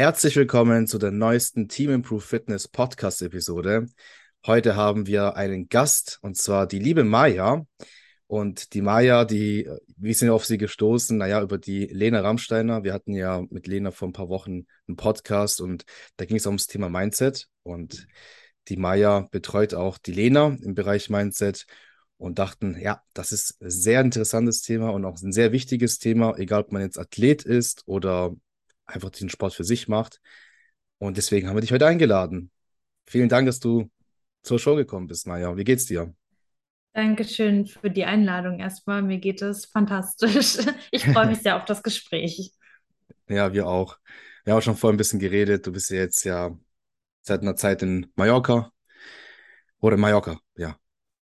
Herzlich willkommen zu der neuesten Team Improve Fitness Podcast Episode. Heute haben wir einen Gast und zwar die liebe Maya. Und die Maya, die, wie sind wir auf sie gestoßen? Naja, über die Lena Rammsteiner. Wir hatten ja mit Lena vor ein paar Wochen einen Podcast und da ging es ums Thema Mindset. Und die Maya betreut auch die Lena im Bereich Mindset und dachten, ja, das ist ein sehr interessantes Thema und auch ein sehr wichtiges Thema, egal ob man jetzt Athlet ist oder einfach den Sport für sich macht. Und deswegen haben wir dich heute eingeladen. Vielen Dank, dass du zur Show gekommen bist, Maja. Wie geht's dir? Dankeschön für die Einladung erstmal. Mir geht es fantastisch. Ich freue mich sehr auf das Gespräch. Ja, wir auch. Wir haben auch schon vorhin ein bisschen geredet. Du bist ja jetzt ja seit einer Zeit in Mallorca. Oder Mallorca, ja.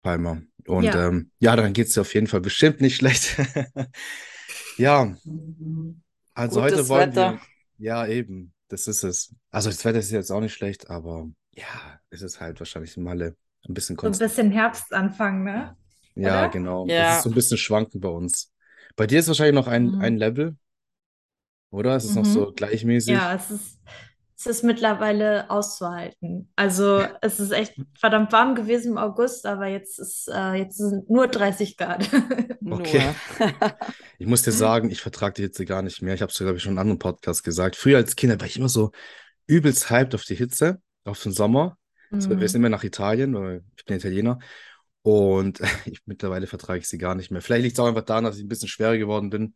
Palma. Und ja, ähm, ja dann geht es dir auf jeden Fall bestimmt nicht schlecht. ja. Also Gutes heute wollen Wetter. wir. Ja, eben. Das ist es. Also das Wetter ist jetzt auch nicht schlecht, aber ja, es ist halt wahrscheinlich in Malle ein bisschen So ein bisschen Herbstanfang, ne? Ja, Oder? genau. Es ist so ein bisschen schwankend bei uns. Bei dir ist wahrscheinlich noch ein, ein Mhm. Level, oder? Es ist noch so Mhm. Ja, gleichmäßig. es ist, es ist mittlerweile auszuhalten. Also es ist echt verdammt warm gewesen im August, aber jetzt ist, äh, jetzt sind nur 30 Grad. Okay. Ich muss dir sagen, ich vertrage die Hitze gar nicht mehr. Ich habe es, glaube ich, schon in einem anderen Podcast gesagt. Früher als Kind war ich immer so übelst hyped auf die Hitze, auf den Sommer. So, wir sind Mhm. immer nach Italien, weil ich bin Italiener. Und ich, mittlerweile vertrage ich sie gar nicht mehr. Vielleicht liegt es auch einfach daran, dass ich ein bisschen schwerer geworden bin.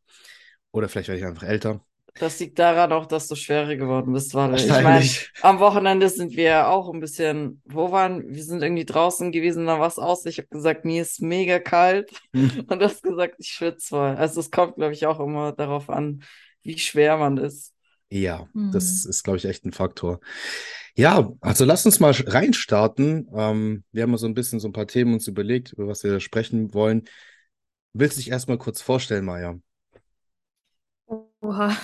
Oder vielleicht werde ich einfach älter. Das liegt daran auch, dass du schwerer geworden bist, weil ich meine, am Wochenende sind wir ja auch ein bisschen, wo waren, wir sind irgendwie draußen gewesen, da war es aus. Ich habe gesagt, mir ist mega kalt und du hast gesagt, ich schwitze voll. Also es kommt, glaube ich, auch immer darauf an, wie schwer man ist. Ja, das Mhm. ist, glaube ich, echt ein Faktor. Ja, also lass uns mal reinstarten. Ähm, wir haben mal so ein bisschen so ein paar Themen uns überlegt, über was wir sprechen wollen. Willst du dich erstmal kurz vorstellen, Maja? Oha.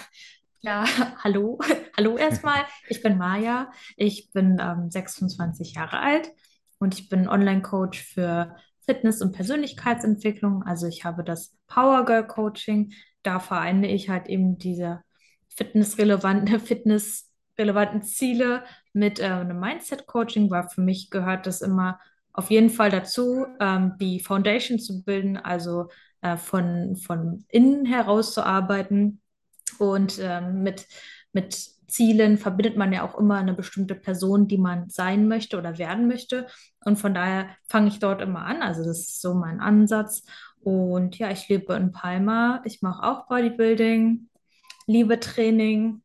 Ja, hallo. Hallo erstmal. Ich bin Maja. Ich bin ähm, 26 Jahre alt und ich bin Online-Coach für Fitness- und Persönlichkeitsentwicklung. Also ich habe das Power Girl Coaching. Da vereine ich halt eben diese fitnessrelevanten, fitnessrelevanten Ziele mit äh, einem Mindset-Coaching, weil für mich gehört das immer auf jeden Fall dazu, ähm, die Foundation zu bilden, also äh, von, von innen heraus zu arbeiten und ähm, mit, mit Zielen verbindet man ja auch immer eine bestimmte Person, die man sein möchte oder werden möchte. Und von daher fange ich dort immer an. Also das ist so mein Ansatz. Und ja, ich lebe in Palma. Ich mache auch Bodybuilding, liebe Training.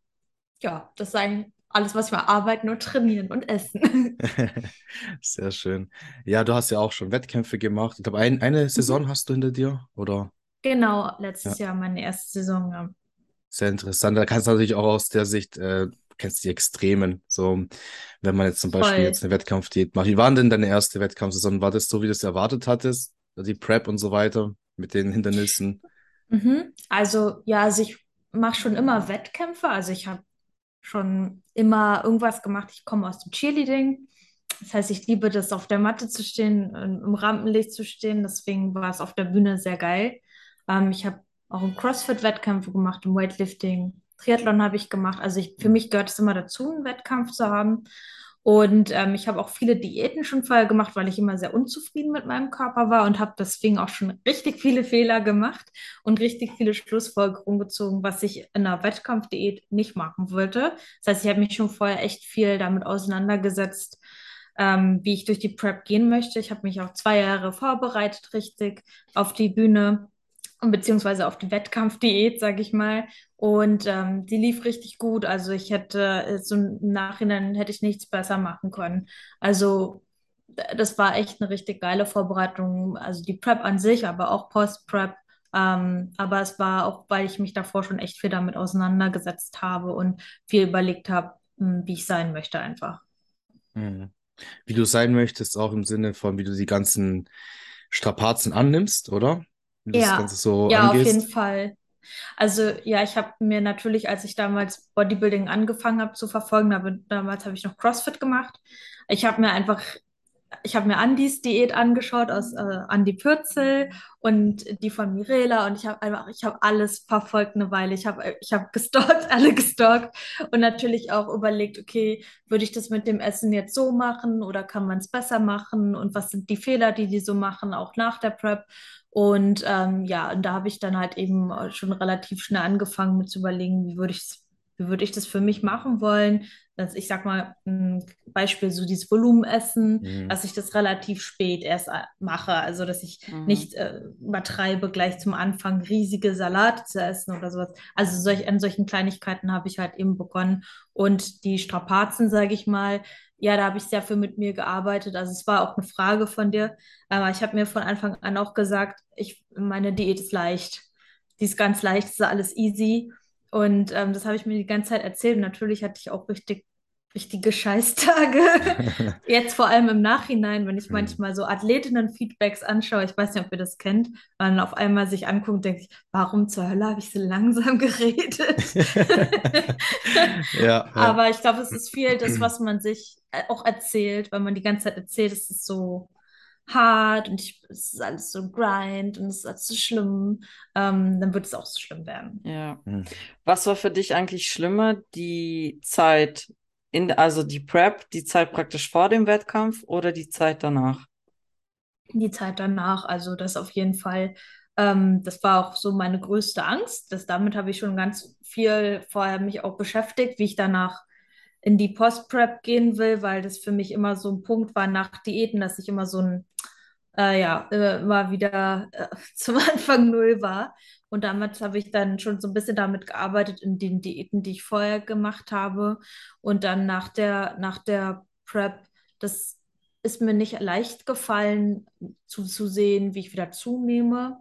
Ja, das ist eigentlich alles, was wir arbeiten und trainieren und essen. Sehr schön. Ja, du hast ja auch schon Wettkämpfe gemacht. Ich glaube, ein, eine Mhm. Saison hast du hinter dir, oder? Genau, Ja, letztes Jahr meine erste Saison. Sehr interessant. Da kannst du natürlich auch aus der Sicht, äh, du kennst die Extremen. So, wenn man jetzt zum Beispiel Voll. jetzt eine Wettkampfdiät macht. Wie war denn deine erste Wettkampfsaison? War das so, wie du es erwartet hattest? Die Prep und so weiter mit den Hindernissen? Mhm. Also ja, also ich mache schon immer Wettkämpfe. Also ich habe schon immer irgendwas gemacht. Ich komme aus dem Cheerleading. Das heißt, ich liebe das, auf der Matte zu stehen, im im Rampenlicht zu stehen. Deswegen war es auf der Bühne sehr geil. Ähm, ich habe auch im CrossFit-Wettkämpfe gemacht, im Weightlifting. Triathlon habe ich gemacht. Also ich, für mich gehört es immer dazu, einen Wettkampf zu haben. Und ähm, ich habe auch viele Diäten schon vorher gemacht, weil ich immer sehr unzufrieden mit meinem Körper war und habe deswegen auch schon richtig viele Fehler gemacht und richtig viele Schlussfolgerungen gezogen, was ich in einer Wettkampfdiät nicht machen wollte. Das heißt, ich habe mich schon vorher echt viel damit auseinandergesetzt, ähm, wie ich durch die Prep gehen möchte. Ich habe mich auch zwei Jahre vorbereitet, richtig auf die Bühne und beziehungsweise auf die Wettkampfdiät, sage ich mal. Und ähm, die lief richtig gut. Also ich hätte äh, so im Nachhinein hätte ich nichts besser machen können. Also das war echt eine richtig geile Vorbereitung. Also die Prep an sich, aber auch Post-Prep. Ähm, aber es war auch, weil ich mich davor schon echt viel damit auseinandergesetzt habe und viel überlegt habe, mh, wie ich sein möchte einfach. Mhm. Wie du sein möchtest, auch im Sinne von, wie du die ganzen Strapazen annimmst, oder? Das Ganze Ja, so ja, auf jeden angehst. Fall. Also ja, ich habe mir natürlich, als ich damals Bodybuilding angefangen habe zu verfolgen, aber damals habe ich noch CrossFit gemacht. Ich habe mir einfach ich habe mir Andis Diät angeschaut aus äh, Andi Pürzel und die von Mirela und ich habe einfach, ich habe alles verfolgt eine Weile. Ich habe ich hab gestalkt, alle gestalkt und natürlich auch überlegt, okay, würde ich das mit dem Essen jetzt so machen oder kann man es besser machen und was sind die Fehler, die die so machen, auch nach der Prep. Und ähm, ja, und da habe ich dann halt eben schon relativ schnell angefangen mit zu überlegen, wie würde ich wie würde ich das für mich machen wollen? Dass ich sag mal, ein Beispiel, so dieses Volumenessen, Mhm. dass ich das relativ spät erst äh, mache. Also, dass ich Mhm. nicht äh, übertreibe, gleich zum Anfang riesige Salate zu essen oder sowas. Also, solch, an solchen Kleinigkeiten habe ich halt eben begonnen. Und die Strapazen, sage ich mal, ja, da habe ich sehr viel mit mir gearbeitet. Also, es war auch eine Frage von dir. Aber ich habe mir von Anfang an auch gesagt, ich, meine Diät ist leicht. Die ist ganz leicht, ist alles easy. Und ähm, das habe ich mir die ganze Zeit erzählt. Und natürlich hatte ich auch richtig, richtige Scheißtage. Jetzt vor allem im Nachhinein, wenn ich Mhm. manchmal so Athletinnen-Feedbacks anschaue, ich weiß nicht, ob ihr das kennt, und auf einmal sich anguckt, denke ich, warum zur Hölle habe ich so langsam geredet? Ja, ja. Aber ich glaube, es ist viel das, was man sich äh, auch erzählt, weil man die ganze Zeit erzählt, es ist so hart und ich, es ist alles so grind und es ist alles so schlimm, ähm, dann wird es auch so schlimm werden. Ja. Mhm. Was war für dich eigentlich schlimmer, die Zeit in, also die Prep, die Zeit praktisch vor dem Wettkampf oder die Zeit danach? die Zeit danach. Also das auf jeden Fall, ähm, das war auch so meine größte Angst. Das, damit habe ich schon ganz viel vorher mich auch beschäftigt, wie ich danach in die Post-Prep gehen will, weil das für mich immer so ein Punkt war nach Diäten, dass ich immer so ein, äh, ja, äh, immer wieder äh, zum Anfang null war. Und damit habe ich dann schon so ein bisschen damit gearbeitet in den Diäten, die ich vorher gemacht habe. Und dann nach der, nach der Prep, das ist mir nicht leicht gefallen, zuzusehen, wie ich wieder zunehme.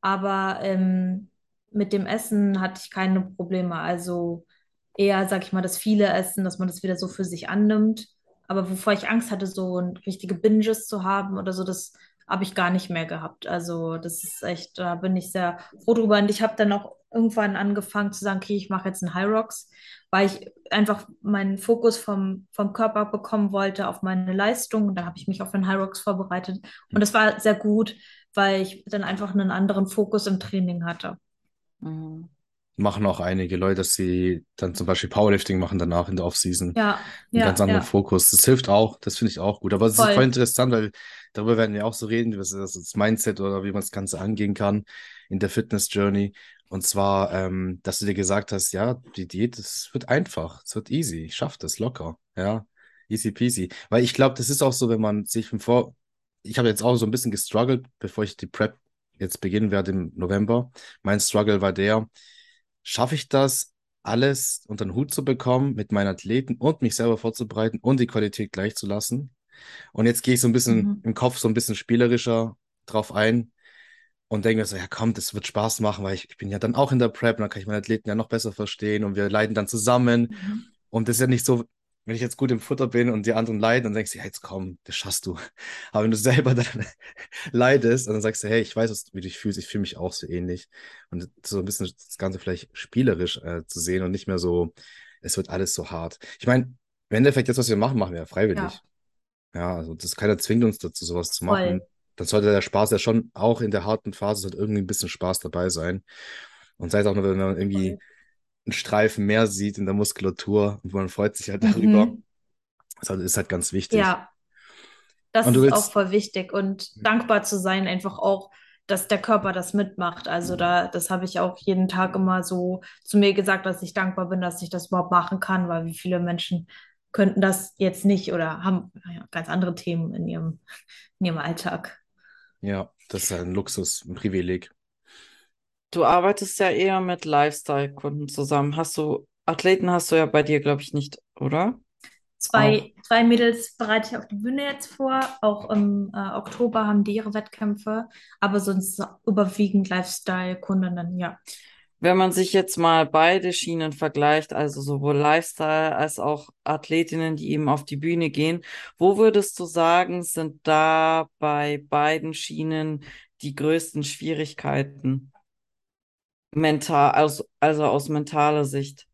Aber ähm, mit dem Essen hatte ich keine Probleme. Also eher, sag ich mal, das viele Essen, dass man das wieder so für sich annimmt. Aber wovor ich Angst hatte, so richtige Binges zu haben oder so, das habe ich gar nicht mehr gehabt. Also das ist echt, da bin ich sehr froh drüber. Und ich habe dann auch irgendwann angefangen zu sagen, okay, ich mache jetzt einen High Rocks, weil ich einfach meinen Fokus vom, vom Körper bekommen wollte auf meine Leistung. Und da habe ich mich auf den High Rocks vorbereitet. Und das war sehr gut, weil ich dann einfach einen anderen Fokus im Training hatte. Mhm. Machen auch einige Leute, dass sie dann zum Beispiel Powerlifting machen danach in der Offseason. Ja, Einen ja, ganz anderen ja, Fokus. Das hilft auch, das finde ich auch gut. Aber es ist voll. interessant, weil darüber werden wir auch so reden, was ist das Mindset oder wie man das Ganze angehen kann in der Fitness-Journey. Und zwar, ähm, dass du dir gesagt hast, ja, die Diät, es wird einfach, es wird easy, ich schaffe das locker, ja, easy peasy. Weil ich glaube, das ist auch so, wenn man sich im Vor... Ich habe jetzt auch so ein bisschen gestruggelt, bevor ich die Prep jetzt beginnen werde im November. Mein Struggle war der, schaffe ich das, alles unter den Hut zu bekommen, mit meinen Athleten und mich selber vorzubereiten und die Qualität gleich zu lassen. Und jetzt gehe ich so ein bisschen Mhm. im Kopf so ein bisschen spielerischer drauf ein und denke mir so, ja komm, das wird Spaß machen, weil ich, ich bin ja dann auch in der Prep und dann kann ich meine Athleten ja noch besser verstehen und wir leiden dann zusammen. Mhm. Und das ist ja nicht so, wenn ich jetzt gut im Futter bin und die anderen leiden, dann denkst du, ja, jetzt komm, das schaffst du. Aber wenn du selber dann leidest und dann sagst du, hey, ich weiß, wie du dich fühlst, ich fühle mich auch so ähnlich. Und so ein bisschen das Ganze vielleicht spielerisch äh, zu sehen und nicht mehr so, es wird alles so hart. Ich meine, im Endeffekt, das, was wir machen, machen wir ja freiwillig. Ja, Ja, also das keiner zwingt uns dazu, sowas zu machen. voll. Dann sollte der Spaß ja schon auch in der harten Phase sollte irgendwie ein bisschen Spaß dabei sein. Und sei es auch nur, wenn man irgendwie Voll. Einen Streifen mehr sieht in der Muskulatur und man freut sich halt darüber. Mhm. Das halt- ist halt ganz wichtig. Ja, das ist auch willst, voll wichtig und dankbar zu sein, einfach auch, dass der Körper das mitmacht. Also da, das habe ich auch jeden Tag immer so zu mir gesagt, dass ich dankbar bin, dass ich das überhaupt machen kann, weil wie viele Menschen könnten das jetzt nicht oder haben ja, ganz andere Themen in ihrem, in ihrem Alltag. ja, das ist ein Luxus, ein Privileg. Du arbeitest ja eher mit Lifestyle-Kunden zusammen. Hast du, Athleten hast du ja bei dir, glaube ich, nicht, oder? Auch. Zwei, zwei Mädels bereite ich auf die Bühne jetzt vor. Auch im äh, Oktober haben die ihre Wettkämpfe, aber sonst überwiegend Lifestyle-Kundinnen, ja. Wenn man sich jetzt mal beide Schienen vergleicht, also sowohl Lifestyle als auch Athletinnen, die eben auf die Bühne gehen, wo würdest du sagen, sind da bei beiden Schienen die größten Schwierigkeiten? Mental, also, also aus mentaler Sicht.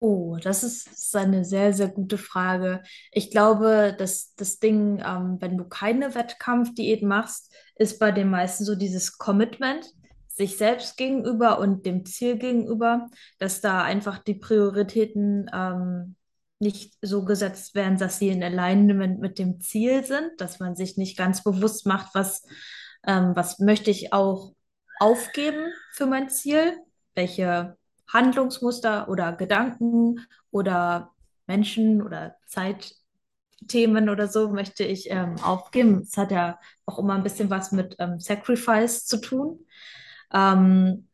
Oh, das ist, eine sehr, sehr gute Frage. Ich glaube, dass das Ding, ähm, wenn du keine Wettkampfdiät machst, ist bei den meisten so dieses Commitment sich selbst gegenüber und dem Ziel gegenüber, dass da einfach die Prioritäten ähm, nicht so gesetzt werden, dass sie in Alignment mit dem Ziel sind, dass man sich nicht ganz bewusst macht, was, ähm, was möchte ich auch aufgeben für mein Ziel, welche Handlungsmuster oder Gedanken oder Menschen oder Zeitthemen oder so möchte ich ähm, aufgeben. Es hat ja auch immer ein bisschen was mit ähm, Sacrifice zu tun. Ähm,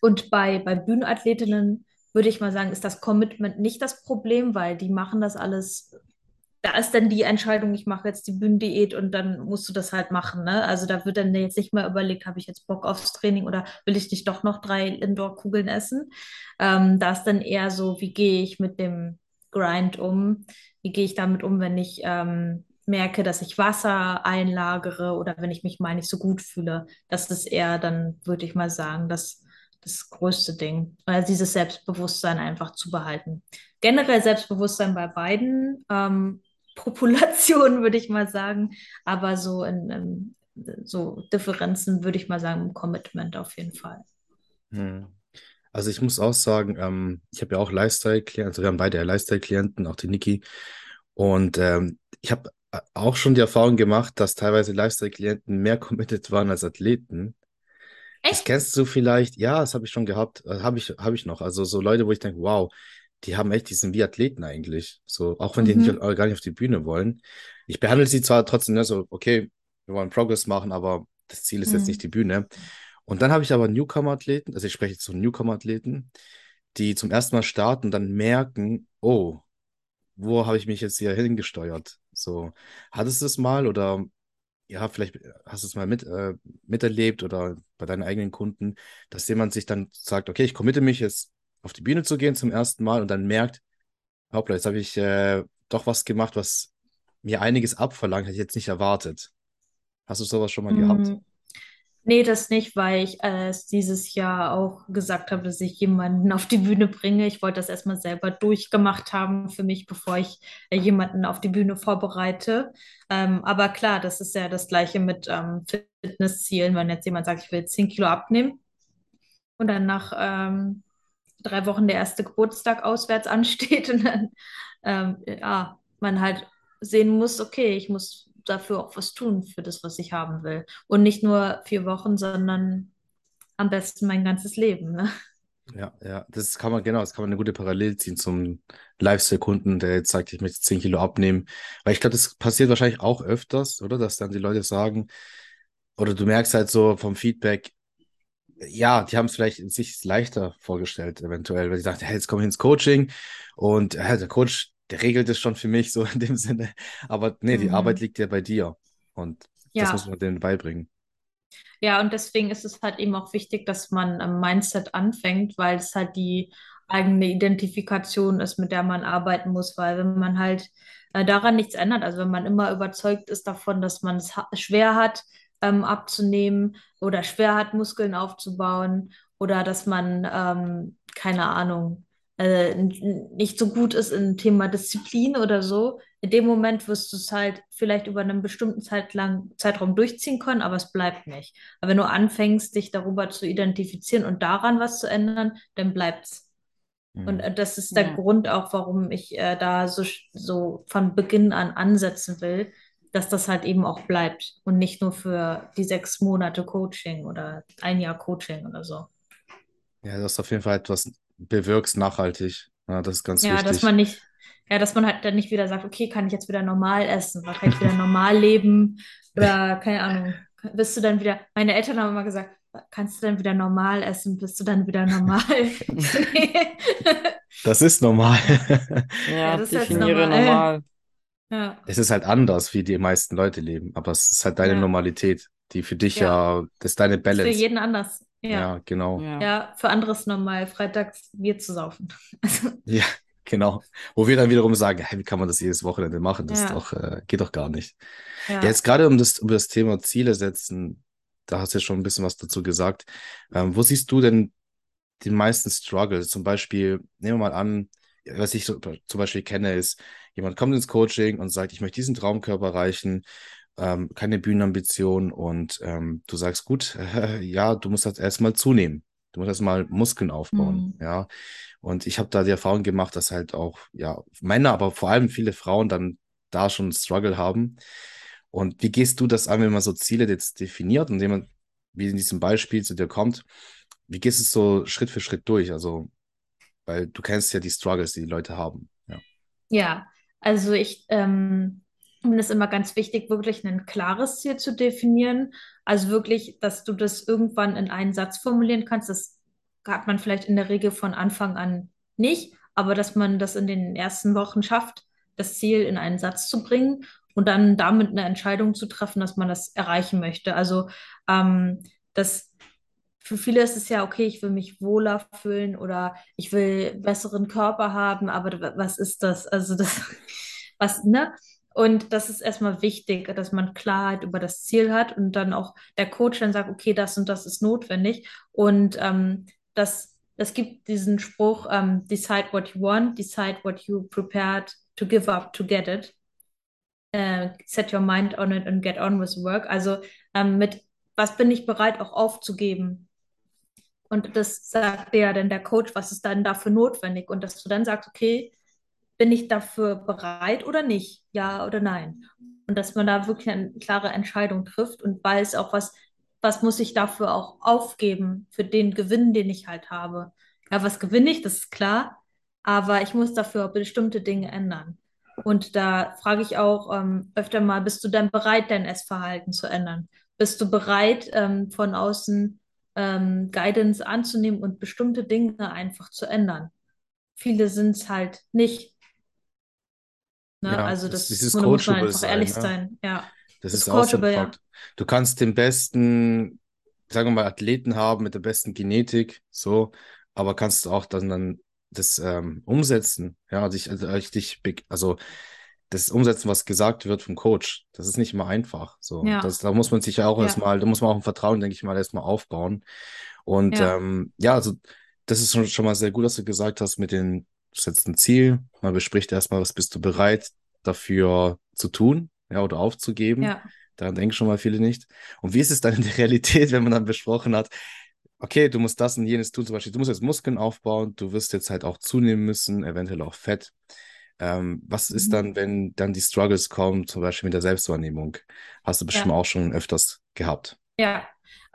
und bei, bei Bühnenathletinnen würde ich mal sagen, ist das Commitment nicht das Problem, weil die machen das alles. Da ist dann die Entscheidung, ich mache jetzt die Bühnendiät und dann musst du das halt machen. Ne? Also da wird dann jetzt nicht mehr überlegt, habe ich jetzt Bock aufs Training oder will ich nicht doch noch drei Indoor-Kugeln essen? Ähm, da ist dann eher so, wie gehe ich mit dem Grind um? Wie gehe ich damit um, wenn ich ähm, merke, dass ich Wasser einlagere oder wenn ich mich mal nicht so gut fühle? Das ist eher dann, würde ich mal sagen, das das größte Ding. Also dieses Selbstbewusstsein einfach zu behalten. Generell Selbstbewusstsein bei beiden ähm, Populationen, würde ich mal sagen. Aber so in, so Differenzen würde ich mal sagen, im Commitment auf jeden Fall. Hm. Also ich muss auch sagen, ähm, ich habe ja auch Lifestyle-Klienten, also wir haben beide ja Lifestyle-Klienten, auch die Niki. Und ähm, ich habe auch schon die Erfahrung gemacht, dass teilweise Lifestyle-Klienten mehr committed waren als Athleten. Das Echt? kennst du vielleicht? Ja, das habe ich schon gehabt. Äh, Habe ich, habe ich noch. Also so Leute, wo ich denke, wow, die haben echt, die sind wie Athleten eigentlich. So, auch wenn die nicht, Mhm. gar nicht auf die Bühne wollen. Ich behandle sie zwar trotzdem, ne, so, okay, wir wollen Progress machen, aber das Ziel ist jetzt nicht Mhm. die Bühne. Und dann habe ich aber Newcomer-Athleten, also ich spreche jetzt von Newcomer-Athleten, die zum ersten Mal starten und dann merken, oh, wo habe ich mich jetzt hier hingesteuert? So, hattest du es mal oder ja, vielleicht hast du es mal mit, äh, miterlebt oder bei deinen eigenen Kunden, dass jemand sich dann sagt, okay, ich committe mich jetzt auf die Bühne zu gehen zum ersten Mal und dann merkt, hoppla, jetzt habe ich äh, doch was gemacht, was mir einiges abverlangt, hätte ich jetzt nicht erwartet. Hast du sowas schon mal gehabt? Mhm. Nee, das nicht, weil ich äh, es dieses Jahr auch gesagt habe, dass ich jemanden auf die Bühne bringe. Ich wollte das erstmal selber durchgemacht haben für mich, bevor ich äh, jemanden auf die Bühne vorbereite. Ähm, aber klar, das ist ja das Gleiche mit ähm, Fitnesszielen. Wenn jetzt jemand sagt, ich will 10 Kilo abnehmen und dann nach ähm, drei Wochen der erste Geburtstag auswärts ansteht und dann ähm, ja, man halt sehen muss, okay, ich muss dafür auch was tun für das, was ich haben will. Und nicht nur vier Wochen, sondern am besten mein ganzes Leben, ne? Ja, ja, das kann man, genau, das kann man eine gute Parallele ziehen zum Lifestyle-Kunden, der jetzt sagt, ich möchte 10 Kilo abnehmen. Weil ich glaube, das passiert wahrscheinlich auch öfters, oder? Dass dann die Leute sagen, oder du merkst halt so vom Feedback, ja, die haben es vielleicht sich leichter vorgestellt, eventuell, weil die sagten, hey, jetzt komme ich ins Coaching und äh, der Coach, der regelt es schon für mich, so in dem Sinne. Aber nee, die Arbeit Mhm. liegt ja bei dir und das muss Ja, man denen beibringen. Ja, und deswegen ist es halt eben auch wichtig, dass man am Mindset anfängt, weil es halt die eigene Identifikation ist, mit der man arbeiten muss, weil wenn man halt äh, daran nichts ändert, also wenn man immer überzeugt ist davon, dass man es ha schwer hat, ähm, abzunehmen oder schwer hat, Muskeln aufzubauen oder dass man, ähm, keine Ahnung, äh, nicht so gut ist im Thema Disziplin oder so, in dem Moment wirst du es halt vielleicht über einen bestimmten Zeit lang, Zeitraum durchziehen können, aber es bleibt nicht. Aber wenn du anfängst, dich darüber zu identifizieren und daran was zu ändern, dann bleibt's. Und Mhm. äh, das ist der Ja. Grund auch, warum ich äh, da so, so von Beginn an ansetzen will, dass das halt eben auch bleibt und nicht nur für die sechs Monate Coaching oder ein Jahr Coaching oder so. Ja, das ist auf jeden Fall etwas bewirkst nachhaltig. Ja, das ist ganz Ja, dass wichtig. man nicht, ja, dass man halt dann nicht wieder sagt, okay, kann ich jetzt wieder normal essen, oder kann ich wieder normal leben oder keine Ahnung, bist du dann wieder, meine Eltern haben immer gesagt, kannst du dann wieder normal essen, bist du dann wieder normal? Nee. Das ist normal. Ja, Ja, das ist jetzt definiere normal. normal. Ja, Es ist halt anders, wie die meisten Leute leben, aber es ist halt deine ja, Normalität, die für dich ja. ja, das ist deine Ist für Balance. jeden anders. Ja, Ja, genau. Ja. ja, für andere ist normal, freitags Bier zu saufen. Ja, genau. Wo wir dann wiederum sagen, hey, wie kann man das jedes Wochenende machen? Das doch, äh, geht doch gar nicht. Ja, ja. jetzt gerade um das, um das Thema Ziele setzen, da hast du ja schon ein bisschen was dazu gesagt. Ähm, wo siehst du denn die meisten Struggles? Zum Beispiel, nehmen wir mal an, was ich so, zum Beispiel kenne, ist, jemand kommt ins Coaching und sagt, ich möchte diesen Traumkörper erreichen, ähm, keine Bühnenambition und ähm, du sagst, gut, äh, ja, du musst das erstmal zunehmen. Du musst erstmal Muskeln aufbauen, Mhm. ja. Und ich habe da die Erfahrung gemacht, dass halt auch, ja, Männer, aber vor allem viele Frauen dann da schon einen Struggle haben. Und wie gehst du das an, wenn man so Ziele jetzt definiert und jemand, wie in diesem Beispiel zu dir kommt, wie gehst du es so Schritt für Schritt durch? Also, weil du kennst ja die Struggles, die die Leute haben. Ja. Ja, also ich ähm, finde es immer ganz wichtig, wirklich ein klares Ziel zu definieren. Also wirklich, dass du das irgendwann in einen Satz formulieren kannst. Das hat man vielleicht in der Regel von Anfang an nicht, aber dass man das in den ersten Wochen schafft, das Ziel in einen Satz zu bringen und dann damit eine Entscheidung zu treffen, dass man das erreichen möchte. Also ähm, das für viele ist es ja okay, ich will mich wohler fühlen oder ich will besseren Körper haben, aber was ist das? Also das, was, ne? Und das ist erstmal wichtig, dass man Klarheit über das Ziel hat und dann auch der Coach dann sagt, okay, das und das ist notwendig. Und ähm, das, es gibt diesen Spruch, ähm, decide what you want, decide what you prepared to give up to get it. Äh, set your mind on it and get on with work. Also ähm, mit was bin ich bereit auch aufzugeben? Und das sagt dir ja dann der Coach, was ist dann dafür notwendig? Und dass du dann sagst, okay, bin ich dafür bereit oder nicht? Ja oder nein? Und dass man da wirklich eine klare Entscheidung trifft und weiß auch, was, was muss ich dafür auch aufgeben für den Gewinn, den ich halt habe. Ja, was gewinne ich, das ist klar, aber ich muss dafür bestimmte Dinge ändern. Und da frage ich auch ähm, öfter mal, bist du denn bereit, dein Essverhalten zu ändern? Bist du bereit, ähm, von außen ähm, Guidance anzunehmen und bestimmte Dinge einfach zu ändern? Viele sind es halt nicht. Ne? Ja, Also das, das, da muss man einfach sein, ehrlich ne? sein. Ja, Das das ist ein Coachable, ja. Du kannst den besten, sagen wir mal, Athleten haben mit der besten Genetik, so, aber kannst du auch dann, dann das ähm, umsetzen, ja, dich, also richtig, big- also das umsetzen, was gesagt wird vom Coach, das ist nicht immer einfach. So, Ja, das, da muss man sich ja auch ja, erstmal, da muss man auch ein Vertrauen, denke ich mal, erstmal aufbauen. Und ja, ähm, ja, also das ist schon, schon mal sehr gut, dass du gesagt hast, mit den, setzt ein Ziel, man bespricht erstmal, was bist du bereit dafür zu tun, ja, oder aufzugeben. ja. Daran denken schon mal viele nicht. Und wie ist es dann in der Realität, wenn man dann besprochen hat, okay, du musst das und jenes tun, zum Beispiel, du musst jetzt Muskeln aufbauen, du wirst jetzt halt auch zunehmen müssen, eventuell auch Fett. Ähm, was ist Mhm. dann, wenn dann die Struggles kommen, zum Beispiel mit der Selbstwahrnehmung? Hast du bestimmt Ja. auch schon öfters gehabt. Ja,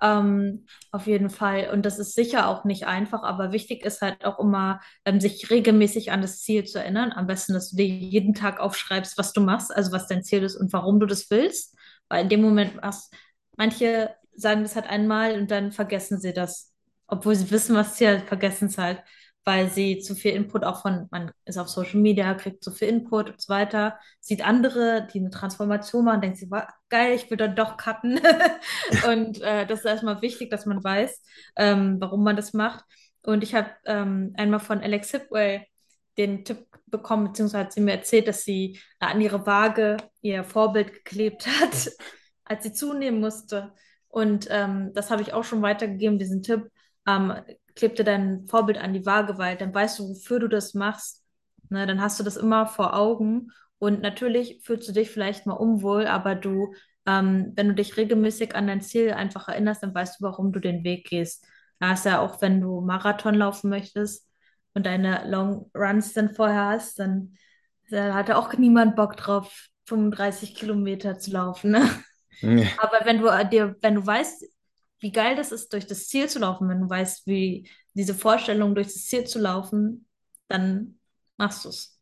ähm, auf jeden Fall. Und das ist sicher auch nicht einfach, aber wichtig ist halt auch immer, ähm, sich regelmäßig an das Ziel zu erinnern. Am besten, dass du dir jeden Tag aufschreibst, was du machst, also was dein Ziel ist und warum du das willst. Weil in dem Moment machst, manche sagen das halt einmal und dann vergessen sie das. Obwohl sie wissen, was sie halt vergessen es halt, weil sie zu viel Input auch von, man ist auf Social Media, kriegt zu viel Input und so weiter, sieht andere, die eine Transformation machen, denkt sie, "Wa- geil, ich will dann doch cutten. Und äh, das ist erstmal wichtig, dass man weiß, ähm, warum man das macht. Und ich habe ähm, einmal von Alex Hipwell den Tipp bekommen, beziehungsweise hat sie mir erzählt, dass sie an ihre Waage ihr Vorbild geklebt hat, als sie zunehmen musste. Und ähm, das habe ich auch schon weitergegeben, diesen Tipp. Ähm, kleb dir dein Vorbild an die Waage, weil dann weißt du, wofür du das machst. Ne, dann hast du das immer vor Augen. Und natürlich fühlst du dich vielleicht mal unwohl, aber du ähm, wenn du dich regelmäßig an dein Ziel einfach erinnerst, dann weißt du, warum du den Weg gehst. Da ist ja auch, wenn du Marathon laufen möchtest und deine Long Runs dann vorher hast, dann da hat auch niemand Bock drauf, 35 Kilometer zu laufen, ne? Ja. Aber wenn du äh, dir, wenn du weißt, wie geil das ist, durch das Ziel zu laufen, wenn du weißt, wie diese Vorstellung, durch das Ziel zu laufen, dann machst du es.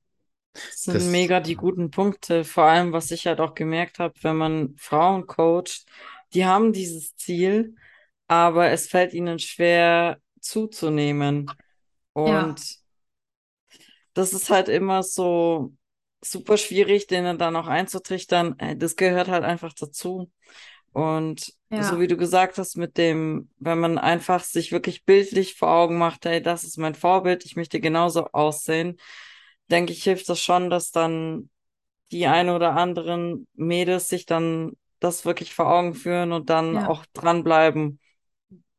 Das sind Das, mega die guten Punkte. Vor allem, was ich halt auch gemerkt habe, wenn man Frauen coacht, die haben dieses Ziel, aber es fällt ihnen schwer zuzunehmen. Ja, Und das ist halt immer so super schwierig, denen dann auch einzutrichtern, ey, das gehört halt einfach dazu. Und so ja, wie du gesagt hast, mit dem, wenn man einfach sich wirklich bildlich vor Augen macht, ey, das ist mein Vorbild, ich möchte genauso aussehen, denke ich, hilft das schon, dass dann die ein oder anderen Mädels sich dann das wirklich vor Augen führen und dann ja, auch dranbleiben.